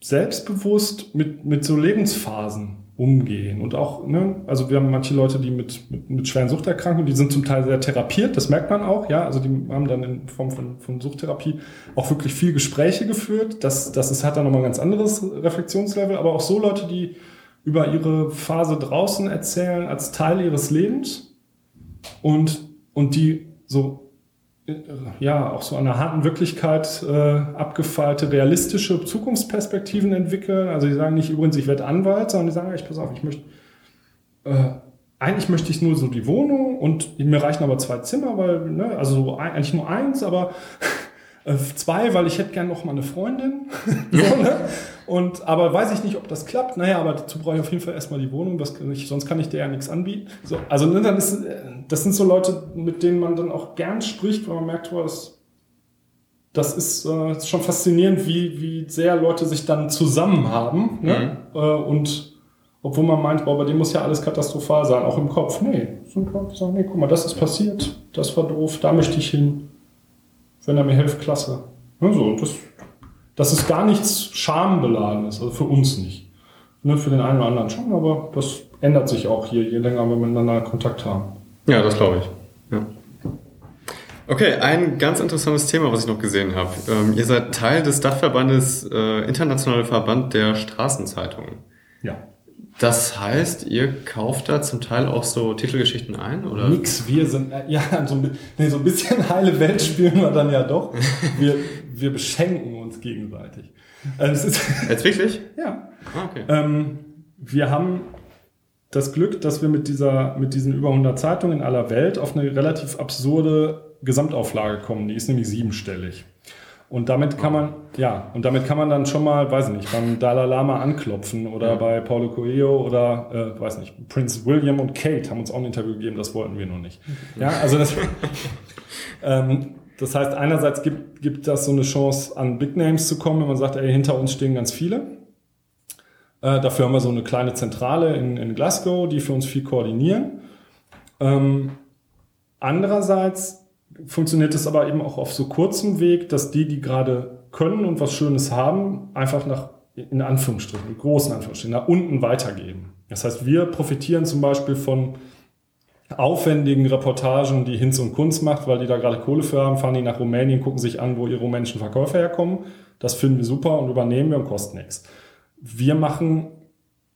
selbstbewusst mit mit so Lebensphasen umgehen. Und auch, ne, also wir haben manche Leute, die mit, mit, mit schweren Suchterkrankungen, die sind zum Teil sehr therapiert, das merkt man auch, ja, also die haben dann in Form von, von Suchttherapie auch wirklich viel Gespräche geführt. Das, das ist, hat dann nochmal ein ganz anderes Reflexionslevel, aber auch so Leute, die über ihre Phase draußen erzählen als Teil ihres Lebens und, und die so ja, auch so an einer harten Wirklichkeit äh, abgefeilte, realistische Zukunftsperspektiven entwickeln. Also die sagen nicht übrigens, ich werde Anwalt, sondern die sagen, ich pass auf, ich möchte, äh, eigentlich möchte ich nur so die Wohnung und mir reichen aber zwei Zimmer, weil, ne, also eigentlich nur eins, aber äh, zwei, weil ich hätte gern noch mal eine Freundin. so, ne? Und aber weiß ich nicht, ob das klappt. Naja, aber dazu brauche ich auf jeden Fall erstmal die Wohnung, das sonst kann ich dir ja nichts anbieten. So, also ne, dann ist, äh, das sind so Leute, mit denen man dann auch gern spricht, weil man merkt, wow, das, das ist äh, schon faszinierend, wie, wie sehr Leute sich dann zusammen haben. Ne? Mhm. Äh, und obwohl man meint, boah, bei dem muss ja alles katastrophal sein, auch im Kopf. Nee, sind Leute, die sagen, nee, guck mal, das ist passiert, das war doof, da möchte ich hin wenn er mir hilft, klasse. Also, das, das ist gar nichts Schambeladenes, also für uns nicht. Ne, für den einen oder anderen schon, aber das ändert sich auch hier, je länger wir miteinander Kontakt haben. Ja, das glaube ich. Ja. Okay, ein ganz interessantes Thema, was ich noch gesehen habe. Ähm, ihr seid Teil des Dachverbandes äh, Internationaler Verband der Straßenzeitungen. Ja. Das heißt, ihr kauft da zum Teil auch so Titelgeschichten ein, oder? Nix, wir sind, äh, ja, so, nee, so ein bisschen heile Welt spielen wir dann ja doch. Wir, wir beschenken uns gegenseitig. Also Jetzt wirklich? ja. Ah, okay. Ähm, wir haben das Glück, dass wir mit dieser, mit diesen über 100 Zeitungen in aller Welt auf eine relativ absurde Gesamtauflage kommen. Die ist nämlich siebenstellig. Und damit kann man, ja, und damit kann man dann schon mal, weiß ich nicht, beim Dalai Lama anklopfen oder ja. bei Paulo Coelho oder, äh, weiß nicht, Prince William und Kate haben uns auch ein Interview gegeben, das wollten wir noch nicht. Ja, also das, ähm, das heißt, einerseits gibt, gibt das so eine Chance, an Big Names zu kommen, wenn man sagt, ey, hinter uns stehen ganz viele. Äh, dafür haben wir so eine kleine Zentrale in, in Glasgow, die für uns viel koordinieren. Ähm, andererseits funktioniert es aber eben auch auf so kurzem Weg, dass die, die gerade können und was Schönes haben, einfach nach, in Anführungsstrichen, in großen Anführungsstrichen, nach unten weitergeben. Das heißt, wir profitieren zum Beispiel von aufwendigen Reportagen, die Hinz und Kunz macht, weil die da gerade Kohle für haben, fahren die nach Rumänien, gucken sich an, wo ihre rumänischen Verkäufer herkommen. Das finden wir super und übernehmen wir und kosten nichts. Wir machen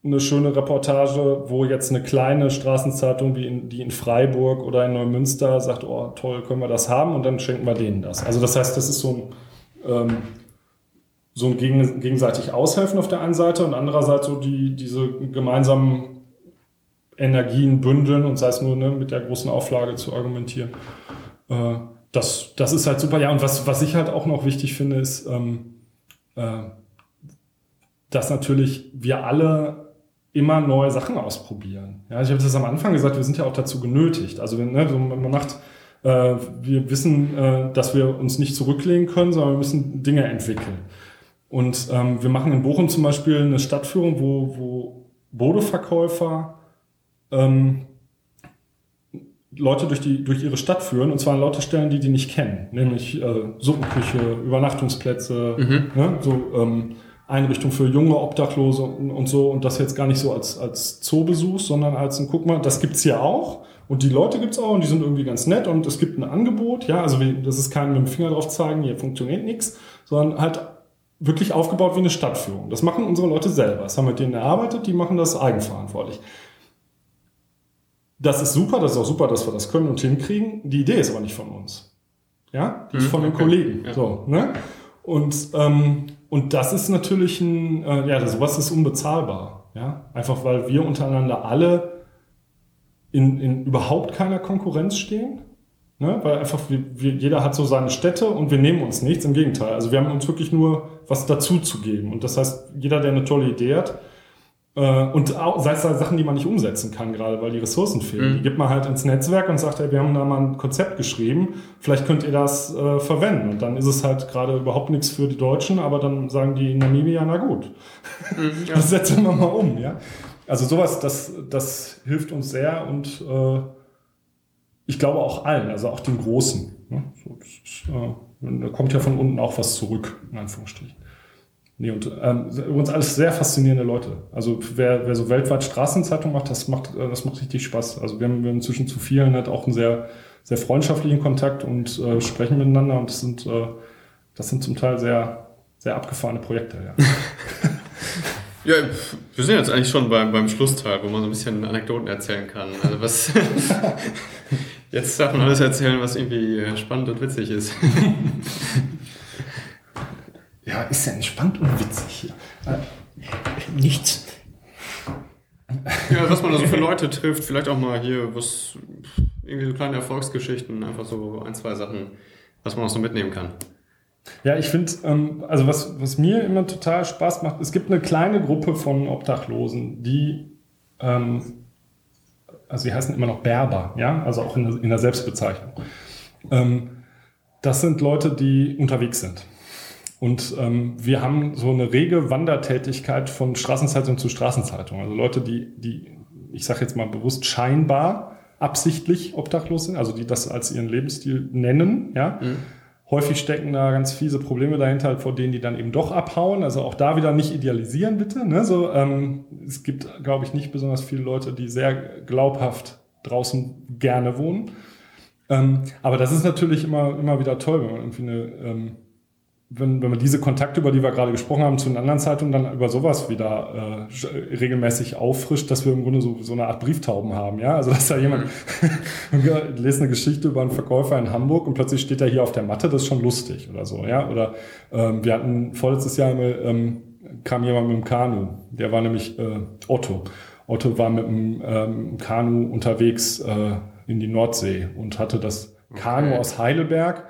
eine schöne Reportage, wo jetzt eine kleine Straßenzeitung wie in, die in Freiburg oder in Neumünster sagt, oh toll, können wir das haben und dann schenken wir denen das. Also das heißt, das ist so ein, ähm, so ein gegenseitig Aushelfen auf der einen Seite und andererseits so die, diese gemeinsamen Energien bündeln und sei es nur ne, mit der großen Auflage zu argumentieren. Äh, das, das ist halt super. Ja, und was, was ich halt auch noch wichtig finde, ist, ähm, äh, dass natürlich wir alle immer neue Sachen ausprobieren. Ja, ich habe das am Anfang gesagt, wir sind ja auch dazu genötigt. Also ne, man macht, äh, wir wissen, äh, dass wir uns nicht zurücklehnen können, sondern wir müssen Dinge entwickeln. Und ähm, wir machen in Bochum zum Beispiel eine Stadtführung, wo, wo Bodeverkäufer ähm, Leute durch, die, durch ihre Stadt führen, und zwar an lauter Stellen, die die nicht kennen, nämlich äh, Suppenküche, Übernachtungsplätze, mhm. ne, so ähm, Einrichtung für junge Obdachlose und, und, so, und das jetzt gar nicht so als, als Zoobesuch, sondern als ein, guck mal, das gibt's hier auch, und die Leute gibt's auch, und die sind irgendwie ganz nett, und es gibt ein Angebot, ja, also das ist kein mit dem Finger drauf zeigen, hier funktioniert nichts, sondern halt wirklich aufgebaut wie eine Stadtführung. Das machen unsere Leute selber. Das haben mit denen erarbeitet, die machen das eigenverantwortlich. Das ist super, das ist auch super, dass wir das können und hinkriegen. Die Idee ist aber nicht von uns. Ja, die ist mhm, von den okay. Kollegen. Ja. So, ne? Und, ähm, und das ist natürlich ein, äh, ja, sowas ist unbezahlbar. Ja, einfach weil wir untereinander alle in, in überhaupt keiner Konkurrenz stehen. Ne? Weil einfach wir, wir, jeder hat so seine Städte und wir nehmen uns nichts. Im Gegenteil. Also wir haben uns wirklich nur was dazu zu geben. Und das heißt, jeder, der eine tolle Idee hat, und auch, sei es da Sachen, die man nicht umsetzen kann, gerade weil die Ressourcen fehlen. Mhm. Die gibt man halt ins Netzwerk und sagt, hey, wir haben da mal ein Konzept geschrieben, vielleicht könnt ihr das äh, verwenden. Und dann ist es halt gerade überhaupt nichts für die Deutschen, aber dann sagen die Namibia, na gut, mhm, ja. das setzen wir mal um. Ja? Also sowas, das, das hilft uns sehr und äh, ich glaube auch allen, also auch den Großen. Ne? So, ist, äh, da kommt ja von unten auch was zurück, in Anführungsstrichen. Nee, und ähm, übrigens alles sehr faszinierende Leute. Also wer, wer so weltweit Straßenzeitung macht, das macht, äh, das macht richtig Spaß. Also wir haben, wir haben inzwischen zu vielen halt auch einen sehr, sehr freundschaftlichen Kontakt und äh, sprechen miteinander und das sind, äh, das sind zum Teil sehr, sehr abgefahrene Projekte, ja. Ja, wir sind jetzt eigentlich schon beim, beim Schlussteil, wo man so ein bisschen Anekdoten erzählen kann. Also was jetzt darf man alles erzählen, was irgendwie äh, spannend und witzig ist. Ja, ist ja entspannt und witzig hier. Äh, nichts. Ja, was man da so für Leute trifft, vielleicht auch mal hier was, irgendwie so kleine Erfolgsgeschichten, einfach so ein, zwei Sachen, was man auch so mitnehmen kann. Ja, ich finde, ähm, also was, was mir immer total Spaß macht, es gibt eine kleine Gruppe von Obdachlosen, die, ähm, also die heißen immer noch Berber, ja, also auch in der, in der Selbstbezeichnung. Ähm, das sind Leute, die unterwegs sind. Und ähm, wir haben so eine rege Wandertätigkeit von Straßenzeitung zu Straßenzeitung. Also Leute, die, die ich sage jetzt mal bewusst scheinbar absichtlich obdachlos sind, also die das als ihren Lebensstil nennen, ja. Mhm. Häufig stecken da ganz fiese Probleme dahinter, vor denen die dann eben doch abhauen. Also auch da wieder nicht idealisieren, bitte. Ne? So, ähm, es gibt, glaube ich, nicht besonders viele Leute, die sehr glaubhaft draußen gerne wohnen. Ähm, aber das ist natürlich immer, immer wieder toll, wenn man irgendwie eine ähm, wenn, wenn man diese Kontakte, über die wir gerade gesprochen haben, zu den anderen Zeitungen dann über sowas wieder äh, regelmäßig auffrischt, dass wir im Grunde so, so eine Art Brieftauben haben. Ja, also dass da jemand lest eine Geschichte über einen Verkäufer in Hamburg und plötzlich steht er hier auf der Matte, das ist schon lustig oder so. Ja, oder ähm, wir hatten vorletztes Jahr ähm, kam jemand mit dem Kanu, der war nämlich äh, Otto. Otto war mit dem ähm, Kanu unterwegs äh, in die Nordsee und hatte das Kanu okay. aus Heidelberg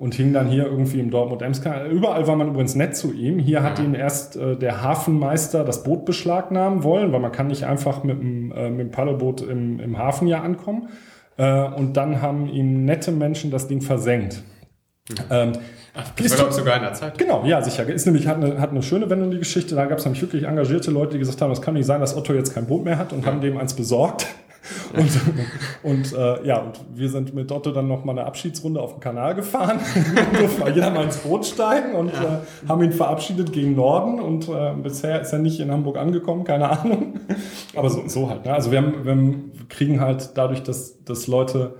und hing dann hier irgendwie im Dortmund Emska. Überall war man übrigens nett zu ihm. Hier hat ihn erst äh, der Hafenmeister das Boot beschlagnahmen wollen, weil man kann nicht einfach mit dem, äh, mit dem Paddelboot im, im Hafen ja ankommen. Äh, und dann haben ihm nette Menschen das Ding versenkt. Mhm. Ähm, Ach, das war, glaube sogar in der Zeit. Genau, ja, sicher. Ist nämlich, hat eine, hat eine schöne Wendung, die Geschichte. Da gab es nämlich wirklich engagierte Leute, die gesagt haben, es kann nicht sein, dass Otto jetzt kein Boot mehr hat und ja. haben dem eins besorgt. Und, und äh, ja, und wir sind mit Otto dann noch mal eine Abschiedsrunde auf dem Kanal gefahren. durfte mal jeder mal ins Boot steigen und ja. äh, haben ihn verabschiedet gegen Norden. Und äh, bisher ist er nicht in Hamburg angekommen, keine Ahnung. Aber so, so halt. Ne? Also wir, haben, wir kriegen halt dadurch, dass, dass Leute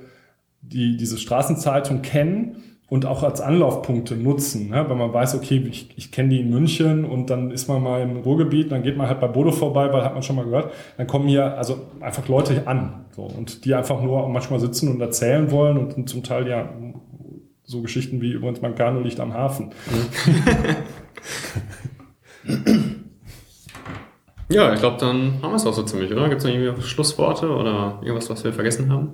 die diese Straßenzeitung kennen, und auch als Anlaufpunkte nutzen, ne? weil man weiß, okay, ich, ich kenne die in München und dann ist man mal im Ruhrgebiet, dann geht man halt bei Bodo vorbei, weil hat man schon mal gehört, dann kommen hier also einfach Leute an so, und die einfach nur manchmal sitzen und erzählen wollen und, zum Teil ja so Geschichten wie übrigens mein Kanu liegt am Hafen. ja, ich glaube, dann haben wir es auch so ziemlich, oder? Gibt es noch irgendwie Schlussworte oder irgendwas, was wir vergessen haben?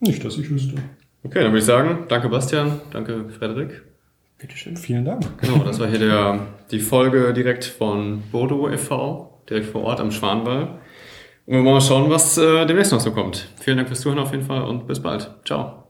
Nicht, dass ich wüsste. Okay, dann würde ich sagen, danke Bastian, danke Frederik. Bitteschön, vielen Dank. Genau, das war hier der, die Folge direkt von Bodo e.V., direkt vor Ort am Schwanwall. Und wir wollen mal schauen, was äh, demnächst noch so kommt. Vielen Dank fürs Zuhören auf jeden Fall und bis bald. Ciao.